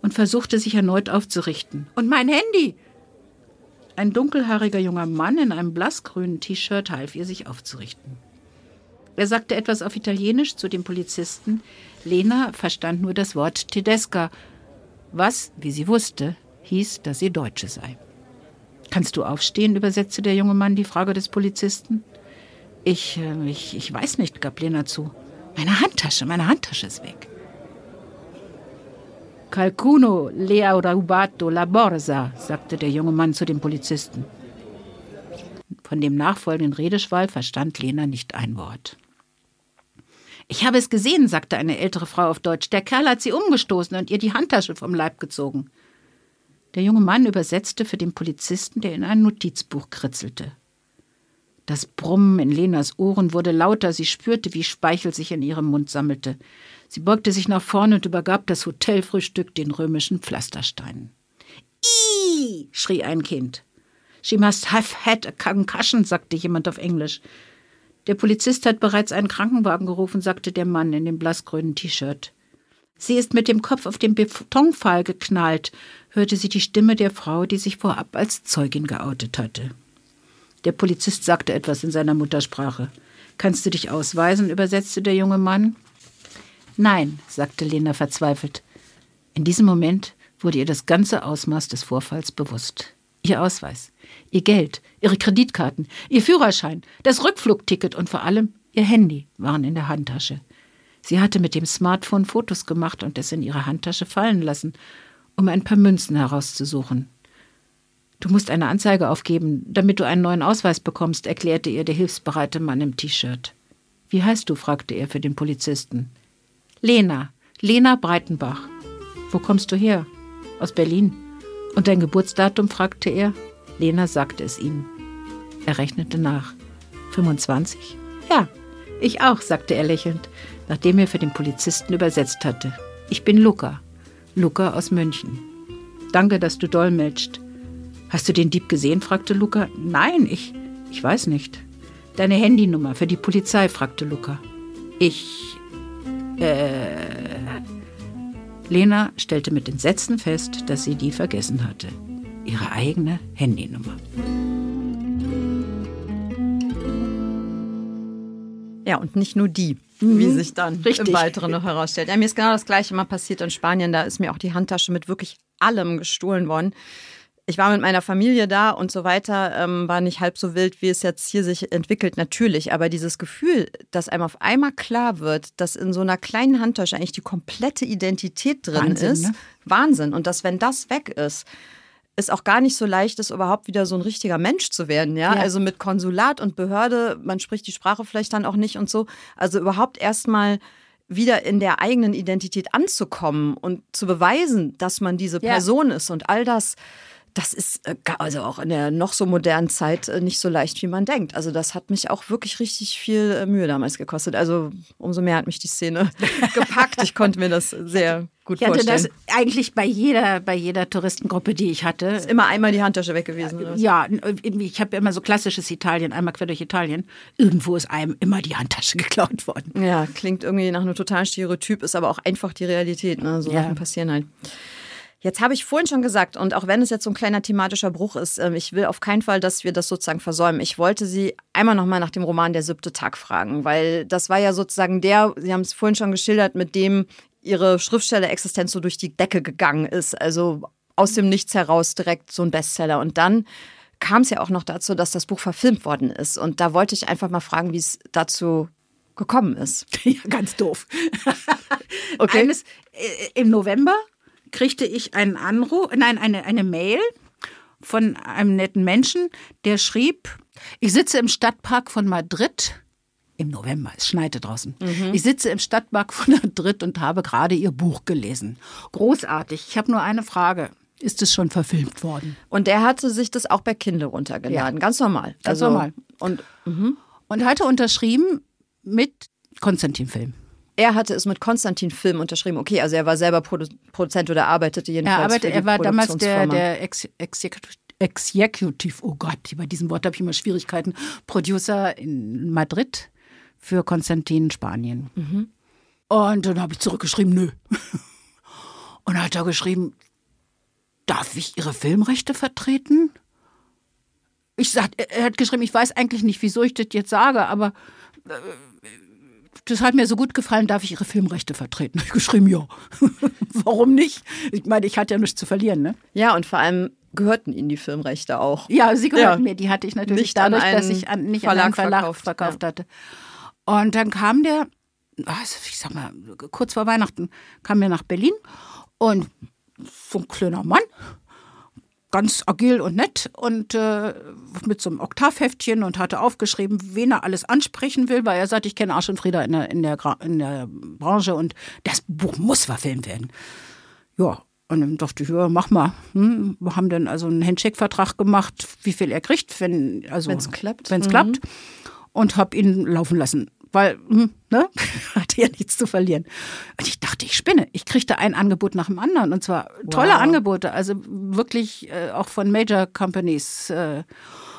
und versuchte sich erneut aufzurichten. Und mein Handy? Ein dunkelhaariger junger Mann in einem blassgrünen T-Shirt half ihr, sich aufzurichten. Er sagte etwas auf Italienisch zu dem Polizisten. Lena verstand nur das Wort Tedesca, was, wie sie wusste, hieß, dass sie Deutsche sei. Kannst du aufstehen? übersetzte der junge Mann die Frage des Polizisten. Ich, äh, ich, ich weiß nicht, gab Lena zu. Meine Handtasche, meine Handtasche ist weg. Calcuno le ha rubato la borsa, sagte der junge Mann zu dem Polizisten. Von dem nachfolgenden Redeschwall verstand Lena nicht ein Wort. Ich habe es gesehen, sagte eine ältere Frau auf Deutsch. Der Kerl hat sie umgestoßen und ihr die Handtasche vom Leib gezogen. Der junge Mann übersetzte für den Polizisten, der in ein Notizbuch kritzelte. Das Brummen in Lenas Ohren wurde lauter, sie spürte, wie Speichel sich in ihrem Mund sammelte. Sie beugte sich nach vorne und übergab das Hotelfrühstück den römischen Pflastersteinen. Ih! schrie ein Kind. She must have had a concussion, sagte jemand auf Englisch. Der Polizist hat bereits einen Krankenwagen gerufen, sagte der Mann in dem blassgrünen T-Shirt. Sie ist mit dem Kopf auf den Betonpfahl geknallt, hörte sie die Stimme der Frau, die sich vorab als Zeugin geoutet hatte. Der Polizist sagte etwas in seiner Muttersprache. Kannst du dich ausweisen? übersetzte der junge Mann. Nein, sagte Lena verzweifelt. In diesem Moment wurde ihr das ganze Ausmaß des Vorfalls bewusst. Ihr Ausweis, ihr Geld, ihre Kreditkarten, ihr Führerschein, das Rückflugticket und vor allem ihr Handy waren in der Handtasche. Sie hatte mit dem Smartphone Fotos gemacht und es in ihre Handtasche fallen lassen, um ein paar Münzen herauszusuchen. Du musst eine Anzeige aufgeben, damit du einen neuen Ausweis bekommst, erklärte ihr der hilfsbereite Mann im T-Shirt. Wie heißt du? fragte er für den Polizisten. Lena, Lena Breitenbach. Wo kommst du her? Aus Berlin. Und dein Geburtsdatum? fragte er. Lena sagte es ihm. Er rechnete nach. 25? Ja, ich auch, sagte er lächelnd, nachdem er für den Polizisten übersetzt hatte. Ich bin Luca. Luca aus München. Danke, dass du dolmetscht. Hast du den Dieb gesehen? fragte Luca. Nein, ich. Ich weiß nicht. Deine Handynummer für die Polizei? fragte Luca. Ich. Äh. Lena stellte mit Entsetzen fest, dass sie die vergessen hatte. Ihre eigene Handynummer. Ja, und nicht nur die, mhm. wie sich dann Richtig. im Weiteren noch herausstellt. Ja, mir ist genau das Gleiche mal passiert in Spanien. Da ist mir auch die Handtasche mit wirklich allem gestohlen worden ich war mit meiner Familie da und so weiter, ähm, war nicht halb so wild, wie es jetzt hier sich entwickelt, natürlich. Aber dieses Gefühl, dass einem auf einmal klar wird, dass in so einer kleinen Handtasche eigentlich die komplette Identität drin Wahnsinn, ist, ne? Wahnsinn. Und dass, wenn das weg ist, es auch gar nicht so leicht ist, überhaupt wieder so ein richtiger Mensch zu werden, ja? Ja. Also mit Konsulat und Behörde, man spricht die Sprache vielleicht dann auch nicht und so. Also überhaupt erstmal wieder in der eigenen Identität anzukommen und zu beweisen, dass man diese Ja. Person ist und all das. Das ist äh, also auch in der noch so modernen Zeit äh, nicht so leicht, wie man denkt. Also das hat mich auch wirklich richtig viel äh, Mühe damals gekostet. Also umso mehr hat mich die Szene *laughs* gepackt. Ich konnte mir das sehr gut Ich hatte vorstellen. das eigentlich bei jeder, bei jeder Touristengruppe, die ich hatte. ist immer einmal die Handtasche weg gewesen. Ja, ich habe immer so klassisches Italien, einmal quer durch Italien. Irgendwo ist einem immer die Handtasche *laughs* geklaut worden. Ja, klingt irgendwie nach einem totalen Stereotyp, ist aber auch einfach die Realität. Ne? So Ja. Sachen passieren halt. Jetzt habe ich vorhin schon gesagt, und auch wenn es jetzt so ein kleiner thematischer Bruch ist, ähm, ich will auf keinen Fall, dass wir das sozusagen versäumen. Ich wollte Sie einmal nochmal nach dem Roman Der siebte Tag fragen, weil das war ja sozusagen der, Sie haben es vorhin schon geschildert, mit dem Ihre Schriftstellerexistenz so durch die Decke gegangen ist. Also aus dem Nichts heraus direkt so ein Bestseller. Und dann kam es ja auch noch dazu, dass das Buch verfilmt worden ist. Und da wollte ich einfach mal fragen, wie es dazu gekommen ist. *laughs* Ja, ganz doof. *laughs* Okay. Eines, äh, Im November kriegte ich einen Anruf, nein, eine, eine Mail von einem netten Menschen, der schrieb, ich sitze im Stadtpark von Madrid. Im November, es schneite draußen. Ich sitze im Stadtpark von Madrid und habe gerade ihr Buch gelesen. Großartig. Ich habe nur eine Frage. Ist es schon verfilmt worden? Und der hatte sich das auch bei Kindle runtergeladen. Ja. Ganz normal. Also, Ganz normal. Und Und hatte unterschrieben mit Konstantin Film. Er hatte es mit Konstantin Film unterschrieben. Okay, also er war selber Produ Produzent oder arbeitete jedenfalls Ja, aber für die er war damals der, der Ex Executive, Executive, oh Gott, bei diesem Wort habe ich immer Schwierigkeiten, Producer in Madrid für Konstantin Spanien. Mhm. Und dann habe ich zurückgeschrieben, nö. *laughs* Und dann hat er geschrieben, darf ich Ihre Filmrechte vertreten? Ich sag, er hat geschrieben, ich weiß eigentlich nicht, wieso ich das jetzt sage, aber äh, das hat mir so gut gefallen, darf ich Ihre Filmrechte vertreten? *laughs* Ich geschrieben, ja. *laughs* Warum nicht? Ich meine, ich hatte ja nichts zu verlieren, ne? Ja, und vor allem gehörten ihnen die Filmrechte auch. Ja, sie gehörten Ja. mir. Die hatte ich natürlich Nicht dadurch, dass ich an, nicht Verlag an einen Verlag verkauft, verkauft, ja. hatte. Und dann kam der, also ich sag mal, kurz vor Weihnachten kam er nach Berlin und so ein kleiner Mann, ganz agil und nett und äh, mit so einem Oktavheftchen und hatte aufgeschrieben, wen er alles ansprechen will, weil er sagt, ich kenne Arsch und Frieda in der, in, der, in der Branche und das Buch muss verfilmt werden. Ja, und dann dachte ich, ja, mach mal. Hm, wir haben dann also einen Handshake-Vertrag gemacht, wie viel er kriegt, wenn also Wenn's klappt. Wenn's Mhm. klappt. Und hab ihn laufen lassen. Weil, hm, ne, *laughs* hatte ja nichts zu verlieren. Und ich dachte, ich spinne. Ich kriegte ein Angebot nach dem anderen. Und zwar tolle Wow. Angebote, also wirklich äh, auch von Major Companies. Äh,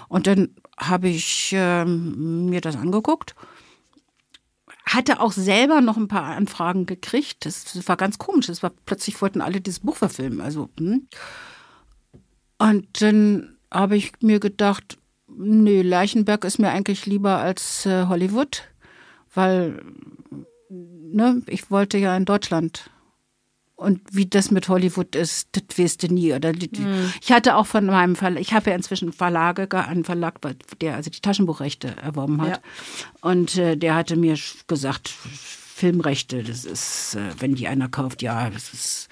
und dann habe ich ähm, mir das angeguckt hatte auch selber noch ein paar Anfragen gekriegt. Das war ganz komisch. Das war plötzlich wollten alle dieses Buch verfilmen. Also hm. und dann habe ich mir gedacht, nee, Leichenberg ist mir eigentlich lieber als äh, Hollywood, weil ne, ich wollte ja in Deutschland. Und wie das mit Hollywood ist, das weißt du nie. Oder die, Ich hatte auch von meinem Verlag, ich habe ja inzwischen Verlage, ge- einen Verlag, der also die Taschenbuchrechte erworben hat. Ja. Und äh, der hatte mir gesagt, Filmrechte, das ist, äh, wenn die einer kauft, ja, das ist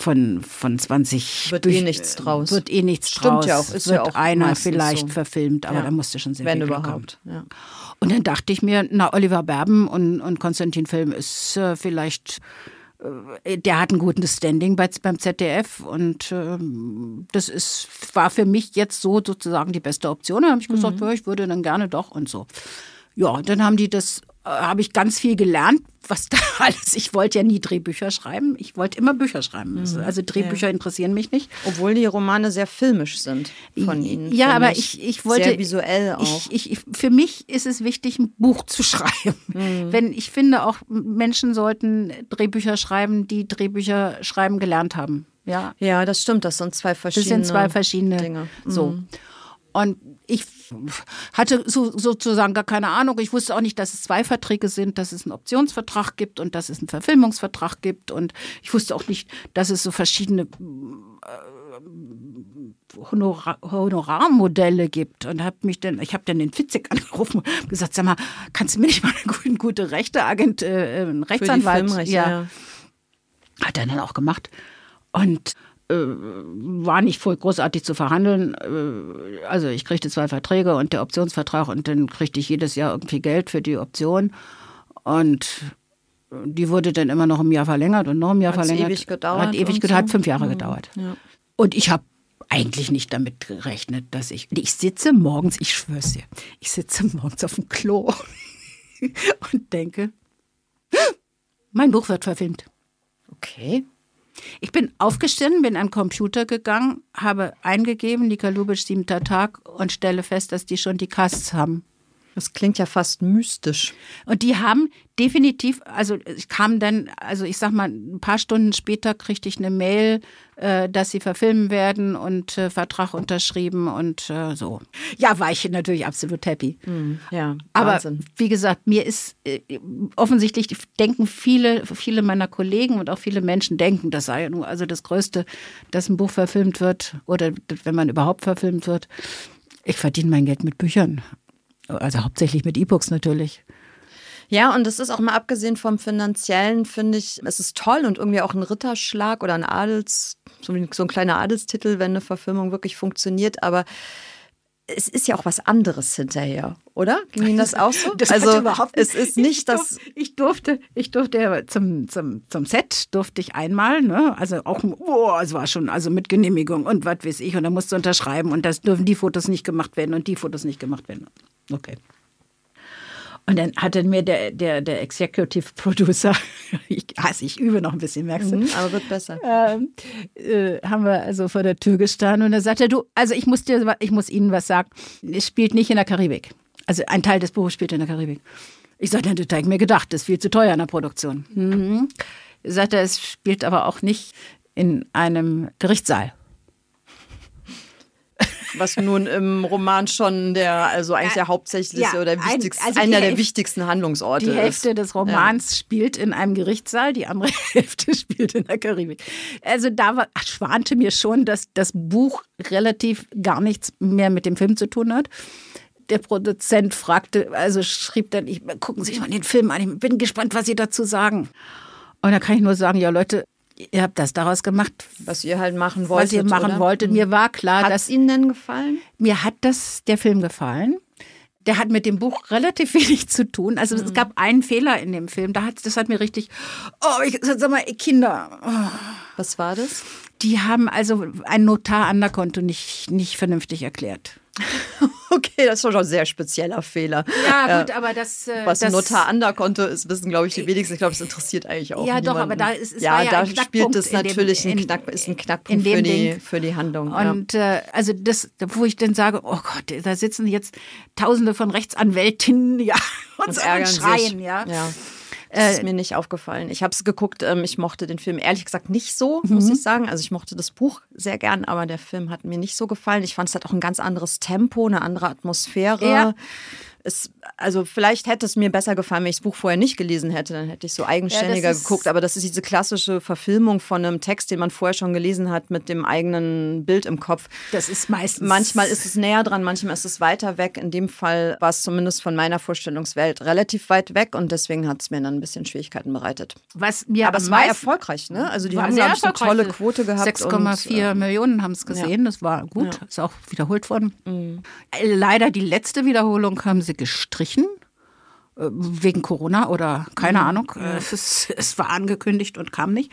von, von 20 Wird eh nichts draus. Wird eh nichts Stimmt draus. ja auch, ist wird ja auch einer vielleicht so. verfilmt, aber Ja. da musste schon sehr Wenn viel überhaupt. Ja. Und dann dachte ich mir, na, Oliver Berben und, und Konstantin Film ist äh, vielleicht, äh, der hat ein gutes Standing bei, beim ZDF und ähm, das ist, war für mich jetzt so sozusagen die beste Option. Da habe ich gesagt, ja, ich würde dann gerne doch und so. Ja, dann haben die das, habe ich ganz viel gelernt, was da *laughs* alles. Ich wollte ja nie Drehbücher schreiben. Ich wollte immer Bücher schreiben. Also Drehbücher interessieren mich nicht. Obwohl die Romane sehr filmisch sind von ihnen. Ja, aber ich, ich wollte. Sehr visuell auch. Ich, ich, für mich ist es wichtig, ein Buch zu *laughs* schreiben. Mhm. Wenn ich finde, auch Menschen sollten Drehbücher schreiben, die Drehbücher schreiben gelernt haben. Ja, ja, das stimmt. Das sind zwei das verschiedene sind zwei verschiedene Dinge. Mhm. So. Und ich hatte so, sozusagen gar keine Ahnung. Ich wusste auch nicht, dass es zwei Verträge sind, dass es einen Optionsvertrag gibt und dass es einen Verfilmungsvertrag gibt. Und ich wusste auch nicht, dass es so verschiedene Honora Honorarmodelle gibt und habe mich dann, ich habe dann den Fitzek angerufen und gesagt, sag mal, kannst du mir nicht mal eine gute, gute Rechteagent, äh, einen Für die Rechtsanwalt, Filmrechte, ja, ja. hat er dann auch gemacht. Und äh, war nicht voll großartig zu verhandeln. Äh, also ich kriegte zwei Verträge und der Optionsvertrag und dann kriegte ich jedes Jahr irgendwie Geld für die Option. Und die wurde dann immer noch ein Jahr verlängert und noch ein Jahr Hat's verlängert. ewig gedauert Hat ewig gedauert, so? fünf Jahre Mhm. gedauert. Ja. Und ich habe eigentlich nicht damit gerechnet, dass ich. Ich sitze morgens, ich schwör's dir, ich sitze morgens auf dem Klo *laughs* und denke, mein Buch wird verfilmt. Okay. Ich bin aufgestanden, bin an den Computer gegangen, habe eingegeben, Nika Lubitsch, siebter Tag und stelle fest, dass die schon die Casts haben. Das klingt ja fast mystisch. Und die haben definitiv, also ich kam dann, also ich sag mal, ein paar Stunden später kriegte ich eine Mail, äh, dass sie verfilmen werden und äh, Vertrag unterschrieben und äh, so. Ja, war ich natürlich absolut happy. Ja, Aber Wahnsinn. wie gesagt, mir ist äh, offensichtlich denken viele, viele meiner Kollegen und auch viele Menschen denken, das sei ja nur also das Größte, dass ein Buch verfilmt wird oder wenn man überhaupt verfilmt wird. Ich verdiene mein Geld mit Büchern. Also hauptsächlich mit E-Books natürlich. Ja, und das ist auch mal abgesehen vom Finanziellen, finde ich, es ist toll und irgendwie auch ein Ritterschlag oder ein Adels, so ein, kleiner Adelstitel, wenn eine Verfilmung wirklich funktioniert. Aber es ist ja auch was anderes hinterher, oder? Ging Ihnen das auch so? Das also überhaupt es ist nicht ich das. Ich durfte, ich durfte ja zum, zum, zum Set durfte ich einmal, ne? Also auch, oh, es war schon, also mit Genehmigung und was weiß ich. Und da musst du unterschreiben und das dürfen die Fotos nicht gemacht werden und die Fotos nicht gemacht werden. Okay. Und dann hatte mir der, der, der Executive Producer, *laughs* ich, also ich übe noch ein bisschen, merkst du? Mhm, aber wird besser. ähm, äh, haben wir also vor der Tür gestanden und er sagte, du, also ich muss dir, ich muss Ihnen was sagen. Es spielt nicht in der Karibik. Also ein Teil des Buches spielt in der Karibik. Ich sagte, das habe ich mir gedacht, das ist viel zu teuer in der Produktion. Mhm. Er sagte, es spielt aber auch nicht in einem Gerichtssaal. Was nun im Roman schon der, also eigentlich Ja, der hauptsächliche ja, oder ein- wichtigste, also die einer der wichtigsten Handlungsorte Die Hälfte ist. des Romans spielt in einem Gerichtssaal, die andere *laughs* Hälfte spielt in der Karibik. Also da war, ach, schwante mir schon, dass das Buch relativ gar nichts mehr mit dem Film zu tun hat. Der Produzent fragte, also schrieb dann, ich, gucken Sie sich mal den Film an, ich bin gespannt, was Sie dazu sagen. Und da kann ich nur sagen, ja Leute, ihr habt das daraus gemacht, Was ihr halt machen wolltet. was ihr machen oder? Wolltet. Mir war klar, Hat dass Ihnen denn gefallen? mir hat das der Film gefallen. Der hat mit dem Buch relativ *laughs* wenig zu tun. Also Mhm. es gab einen Fehler in dem Film. Da hat, das hat mir richtig, oh, ich sag mal, Kinder, oh, Was war das? die haben also ein Notar an der Konto nicht, nicht vernünftig erklärt. *laughs* *laughs* Okay, das ist schon ein sehr spezieller Fehler. Ja, gut, aber das. äh, Was ein das, Notar an der Konto ist, wissen, glaube ich, die wenigsten. Ich glaube, es interessiert eigentlich auch Ja, doch, niemanden. aber da ist- es ja, ja da ein spielt es in dem- natürlich ein in- Knack, ist ein in Knackpunkt für die, Ding. für die Handlung. ja. Und äh, also das, wo ich dann sage, oh Gott, da sitzen jetzt Tausende von Rechtsanwältinnen, ja, *laughs* und, und schreien, sich. ja. ja. Das Äh, ist mir nicht aufgefallen. Ich habe es geguckt, ähm, ich mochte den Film ehrlich gesagt nicht so, Mhm. muss ich sagen. Also ich mochte das Buch sehr gern, aber der Film hat mir nicht so gefallen. Ich fand es hat auch ein ganz anderes Tempo, eine andere Atmosphäre. Ja. Es, also vielleicht hätte es mir besser gefallen, wenn ich das Buch vorher nicht gelesen hätte, dann hätte ich so eigenständiger ist- geguckt. Aber das ist diese klassische Verfilmung von einem Text, den man vorher schon gelesen hat, mit dem eigenen Bild im Kopf. Das ist meistens. Manchmal ist es näher dran, manchmal ist es weiter weg. In dem Fall war es zumindest von meiner Vorstellungswelt relativ weit weg und deswegen hat es mir dann ein bisschen Schwierigkeiten bereitet. Was mir Aber es war erfolgreich, ne? Also die haben, sehr glaube ich, eine tolle Quote gehabt. 6,4 und, äh, Millionen haben es gesehen. Das war gut. Ist auch wiederholt worden. Äh, Leider die letzte Wiederholung haben sie gestrichen. Äh, Wegen Corona oder keine Ahnung. Äh, *laughs* Es, es war angekündigt und kam nicht.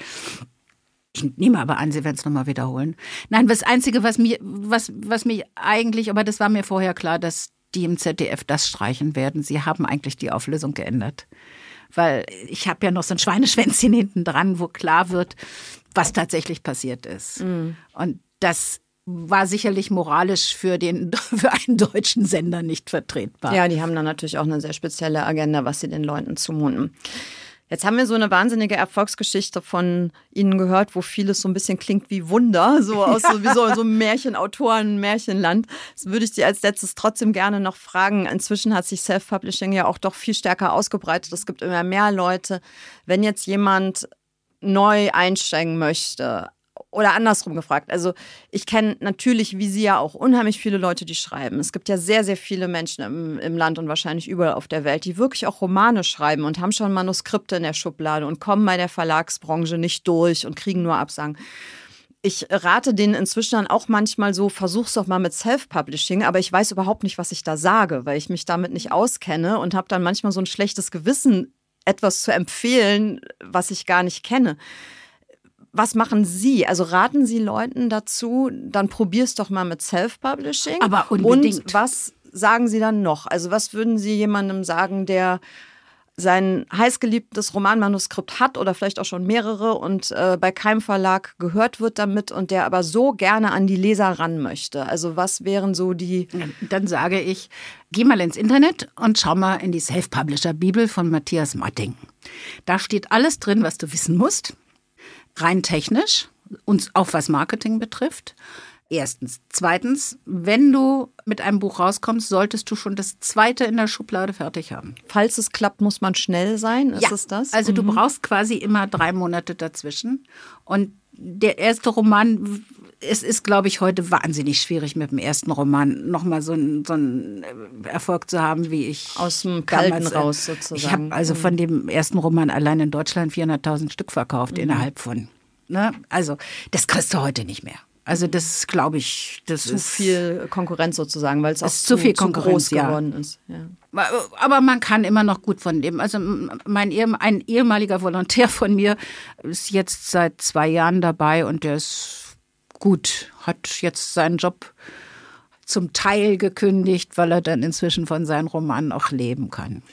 Ich nehme aber an, sie werden es nochmal wiederholen. Nein, das Einzige, was mir, was, was mich eigentlich, aber das war mir vorher klar, dass die im ZDF das streichen werden. Sie haben eigentlich die Auflösung geändert. Weil ich habe ja noch so ein Schweineschwänzchen hinten dran, wo klar wird, was tatsächlich passiert ist. Und das war sicherlich moralisch für, den, *laughs* für einen deutschen Sender nicht vertretbar. Ja, die haben dann natürlich auch eine sehr spezielle Agenda, was sie den Leuten zumuten. Jetzt haben wir so eine wahnsinnige Erfolgsgeschichte von Ihnen gehört, wo vieles so ein bisschen klingt wie Wunder, so aus so, wie so, so Märchenautoren, Märchenland. Das würde ich Sie als letztes trotzdem gerne noch fragen. Inzwischen hat sich Self-Publishing ja auch doch viel stärker ausgebreitet. Es gibt immer mehr Leute. Wenn jetzt jemand neu einsteigen möchte, oder andersrum gefragt. Also ich kenne natürlich, wie Sie ja auch, unheimlich viele Leute, die schreiben. Es gibt ja sehr, sehr viele Menschen im, im Land und wahrscheinlich überall auf der Welt, die wirklich auch Romane schreiben und haben schon Manuskripte in der Schublade und kommen bei der Verlagsbranche nicht durch und kriegen nur Absagen. Ich rate denen inzwischen dann auch manchmal so, versuch's doch mal mit Self-Publishing, aber ich weiß überhaupt nicht, was ich da sage, weil ich mich damit nicht auskenne und habe dann manchmal so ein schlechtes Gewissen, etwas zu empfehlen, was ich gar nicht kenne. Was machen Sie? Also raten Sie Leuten dazu, dann probier's doch mal mit Self-Publishing. Aber unbedingt. Und was sagen Sie dann noch? Also was würden Sie jemandem sagen, der sein heißgeliebtes Romanmanuskript hat oder vielleicht auch schon mehrere und äh, bei keinem Verlag gehört wird damit und der aber so gerne an die Leser ran möchte. Also was wären so die... Dann sage ich, geh mal ins Internet und schau mal in die Self-Publisher-Bibel von Matthias Marting. Da steht alles drin, was du wissen musst, rein technisch und auch was Marketing betrifft. Erstens. Zweitens, wenn du mit einem Buch rauskommst, solltest du schon das zweite in der Schublade fertig haben. Falls es klappt, muss man schnell sein. Ist ja, es das? Also du brauchst quasi immer drei Monate dazwischen. Und der erste Roman, es ist, glaube ich, heute wahnsinnig schwierig, mit dem ersten Roman nochmal so, einen, so einen Erfolg zu haben, wie ich. Aus dem Kalten äh, raus sozusagen. Ich habe also von dem ersten Roman allein in Deutschland 400.000 Stück verkauft innerhalb von. Ne? Also das kriegst du heute nicht mehr. Also das glaube ich, das zu ist viel Konkurrenz sozusagen, weil es auch zu viel Konkurrenz, groß ja. geworden ist. Ja. Aber man kann immer noch gut von leben. Also mein ein ehemaliger Volontär von mir ist jetzt seit zwei Jahren dabei und der ist gut, hat jetzt seinen Job zum Teil gekündigt, weil er dann inzwischen von seinen Romanen auch leben kann.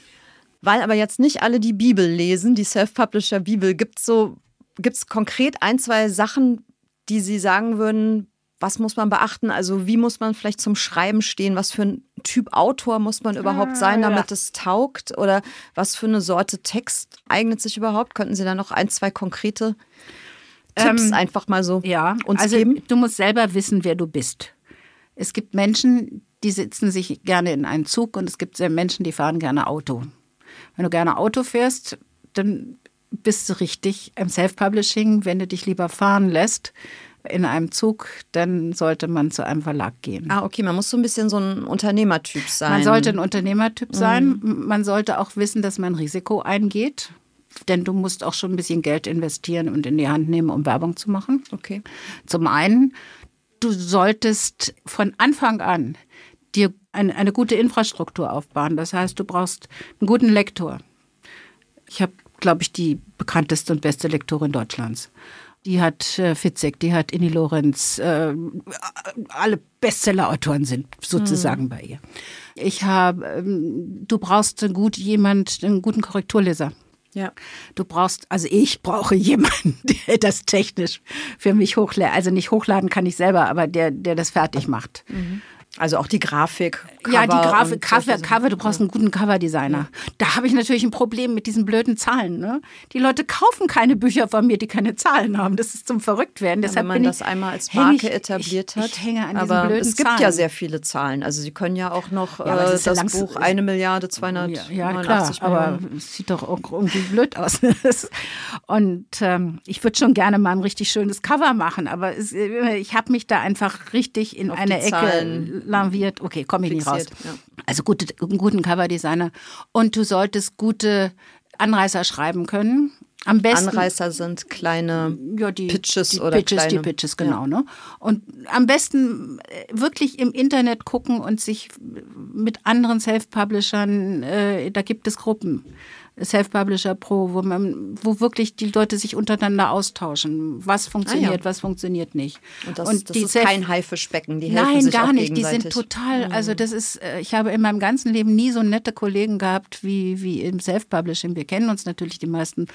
Weil aber jetzt nicht alle die Bibel lesen, die Self-Publisher Bibel, gibt es so, gibt's konkret ein, zwei Sachen, die Sie sagen würden, was muss man beachten? Also wie muss man vielleicht zum Schreiben stehen? Was für ein Typ Autor muss man überhaupt Ah, sein, damit ja. es taugt? Oder was für eine Sorte Text eignet sich überhaupt? Könnten Sie da noch ein, zwei konkrete Tipps Ähm, einfach mal so Ja, uns also geben? du musst selber wissen, wer du bist. Es gibt Menschen, die sitzen sich gerne in einen Zug und es gibt Menschen, die fahren gerne Auto. Wenn du gerne Auto fährst, dann bist du richtig im Self-Publishing. Wenn du dich lieber fahren lässt in einem Zug, dann sollte man zu einem Verlag gehen. Ah, okay, man muss so ein bisschen so ein Unternehmertyp sein. Man sollte ein Unternehmertyp sein. Man sollte auch wissen, dass man Risiko eingeht. Denn du musst auch schon ein bisschen Geld investieren und in die Hand nehmen, um Werbung zu machen. Okay. Zum einen, du solltest von Anfang an dir eine, eine gute Infrastruktur aufbauen. Das heißt, du brauchst einen guten Lektor. Ich habe, glaube ich, die bekannteste und beste Lektorin Deutschlands. Die hat äh, Fitzek, die hat Inni Lorenz, äh, alle Bestseller-Autoren sind sozusagen bei ihr. Ich habe, ähm, du brauchst einen gut jemand, einen guten Korrekturleser. Ja. Du brauchst, also ich brauche jemanden, *laughs* der das technisch für mich hochlädt. Also nicht hochladen kann ich selber, aber der, der das fertig macht. Also auch die Grafik. ja, die Cover Grafik, Cover, Cover, du brauchst einen guten Coverdesigner. Da habe ich natürlich ein Problem mit diesen blöden Zahlen. Ne? Die Leute kaufen keine Bücher von mir, die keine Zahlen haben. Das ist zum Verrücktwerden. Ja, Deshalb wenn man das ich, einmal als Marke ich- etabliert ich, hat. Ich hänge an diesen aber blöden es gibt Zahlen. ja sehr viele Zahlen. Also Sie können ja auch noch Ja, äh, ja das langs- Buch eine Milliarde 289 Ja, ja klar, aber Millionen. es sieht doch auch irgendwie blöd aus. *laughs* Und ähm, ich würde schon gerne mal ein richtig schönes Cover machen, aber es, äh, ich habe mich da einfach richtig in Auf eine Ecke Zahlen laviert. Okay, komme ich nicht raus. ja. Also gute, einen guten Coverdesigner. Und du solltest gute Anreißer schreiben können. Am besten. Anreißer sind kleine Ja, die Pitches die oder Pitches, die kleine- Pitches, genau. Ne? Und am besten äh, wirklich im Internet gucken und sich mit anderen Self-Publishern, äh, da gibt es Gruppen, Self-Publisher Pro, wo man, wo wirklich die Leute sich untereinander austauschen. Was funktioniert, Ah, ja. was funktioniert nicht. Und das, das die ist Self- kein Haifischbecken, die helfen Nein, sich gar nicht. Die sind total, also das ist, äh, ich habe in meinem ganzen Leben nie so nette Kollegen gehabt wie, wie im Self-Publishing. Wir kennen uns natürlich die meisten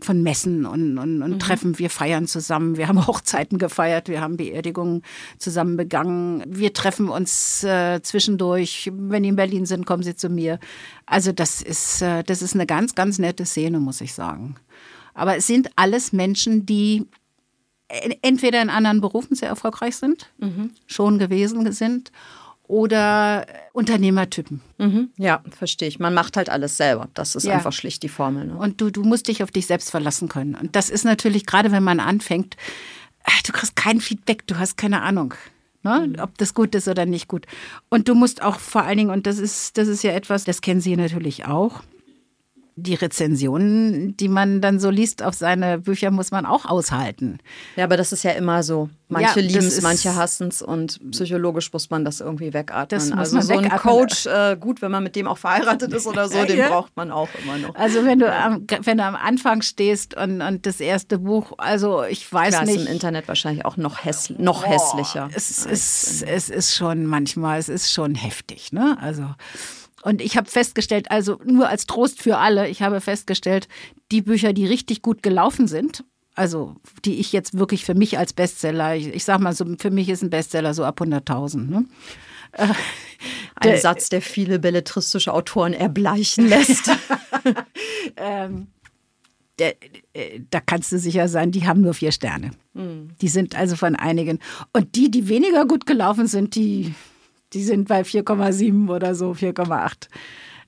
von Messen und, und, und Treffen. Wir feiern zusammen. Wir haben *laughs* Hochzeiten gefeiert. Wir haben Beerdigungen zusammen begangen. Wir treffen uns äh, zwischendurch. Wenn die in Berlin sind, kommen sie zu mir. Also das ist, äh, das ist eine ganz, ganz nette Szene, muss ich sagen. Aber es sind alles Menschen, die en- entweder in anderen Berufen sehr erfolgreich sind, schon gewesen sind, oder Unternehmertypen. Mhm. Ja, verstehe ich. Man macht halt alles selber. Das ist Ja. einfach schlicht die Formel. Ne? Und du, du musst dich auf dich selbst verlassen können. Und das ist natürlich, gerade wenn man anfängt, ah, du kriegst kein Feedback, du hast keine Ahnung. Ne, ob das gut ist oder nicht gut. Und du musst auch vor allen Dingen, und das ist, das ist ja etwas, das kennen Sie natürlich auch, die Rezensionen, die man dann so liest auf seine Bücher, muss man auch aushalten. Ja, aber das ist ja immer so. Manche ja, lieben es, manche hassen es und psychologisch muss man das irgendwie wegatmen. also so ein Coach, äh, gut, wenn man mit dem auch verheiratet ist oder so, *laughs* den ja. braucht man auch immer noch. Also wenn du am, wenn du am Anfang stehst und, und das erste Buch, also ich weiß Klar, nicht. Ist im Internet wahrscheinlich auch noch, häss, noch oh, hässlicher. Es ist, es ist schon manchmal, es ist schon heftig, ne? Also und ich habe festgestellt, also nur als Trost für alle, ich habe festgestellt, die Bücher, die richtig gut gelaufen sind, also die ich jetzt wirklich für mich als Bestseller, ich, ich sag mal so, für mich ist ein Bestseller so ab 100.000. Ne? Äh, ein der, Satz, der viele belletristische Autoren erbleichen lässt. *laughs* ähm, der, äh, da kannst du sicher sein, die haben nur vier Sterne. Mhm. Die sind also von einigen. Und die, die weniger gut gelaufen sind, die die sind bei 4,7 oder so, 4,8.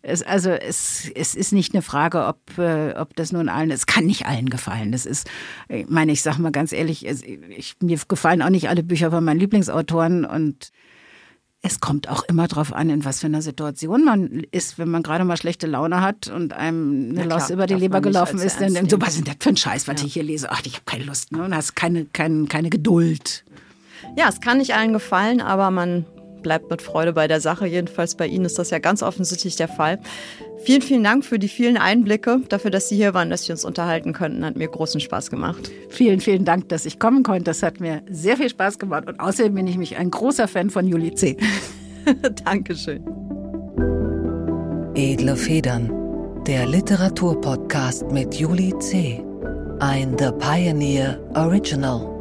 Es, also es, es ist nicht eine Frage, ob, äh, ob das nun allen, es kann nicht allen gefallen. Das ist, ich meine, ich sage mal ganz ehrlich, es, ich, mir gefallen auch nicht alle Bücher von meinen Lieblingsautoren und es kommt auch immer darauf an, in was für einer Situation man ist. Wenn man gerade mal schlechte Laune hat und einem eine Loss über die Leber gelaufen ist, dann denkt so, was ist denn das für ein Scheiß, was ja. ich hier lese? Ach, ich habe keine Lust ne? und hast keine, keine, keine Geduld. Ja, es kann nicht allen gefallen, aber man bleibt mit Freude bei der Sache. Jedenfalls bei Ihnen ist das ja ganz offensichtlich der Fall. Vielen, vielen Dank für die vielen Einblicke, dafür, dass Sie hier waren, dass Sie uns unterhalten könnten. Hat mir großen Spaß gemacht. Vielen, vielen Dank, dass ich kommen konnte. Das hat mir sehr viel Spaß gemacht. Und außerdem bin ich mich ein großer Fan von Juli C. *laughs* Dankeschön. Edle Federn, der Literaturpodcast mit Juli C. Ein The Pioneer Original.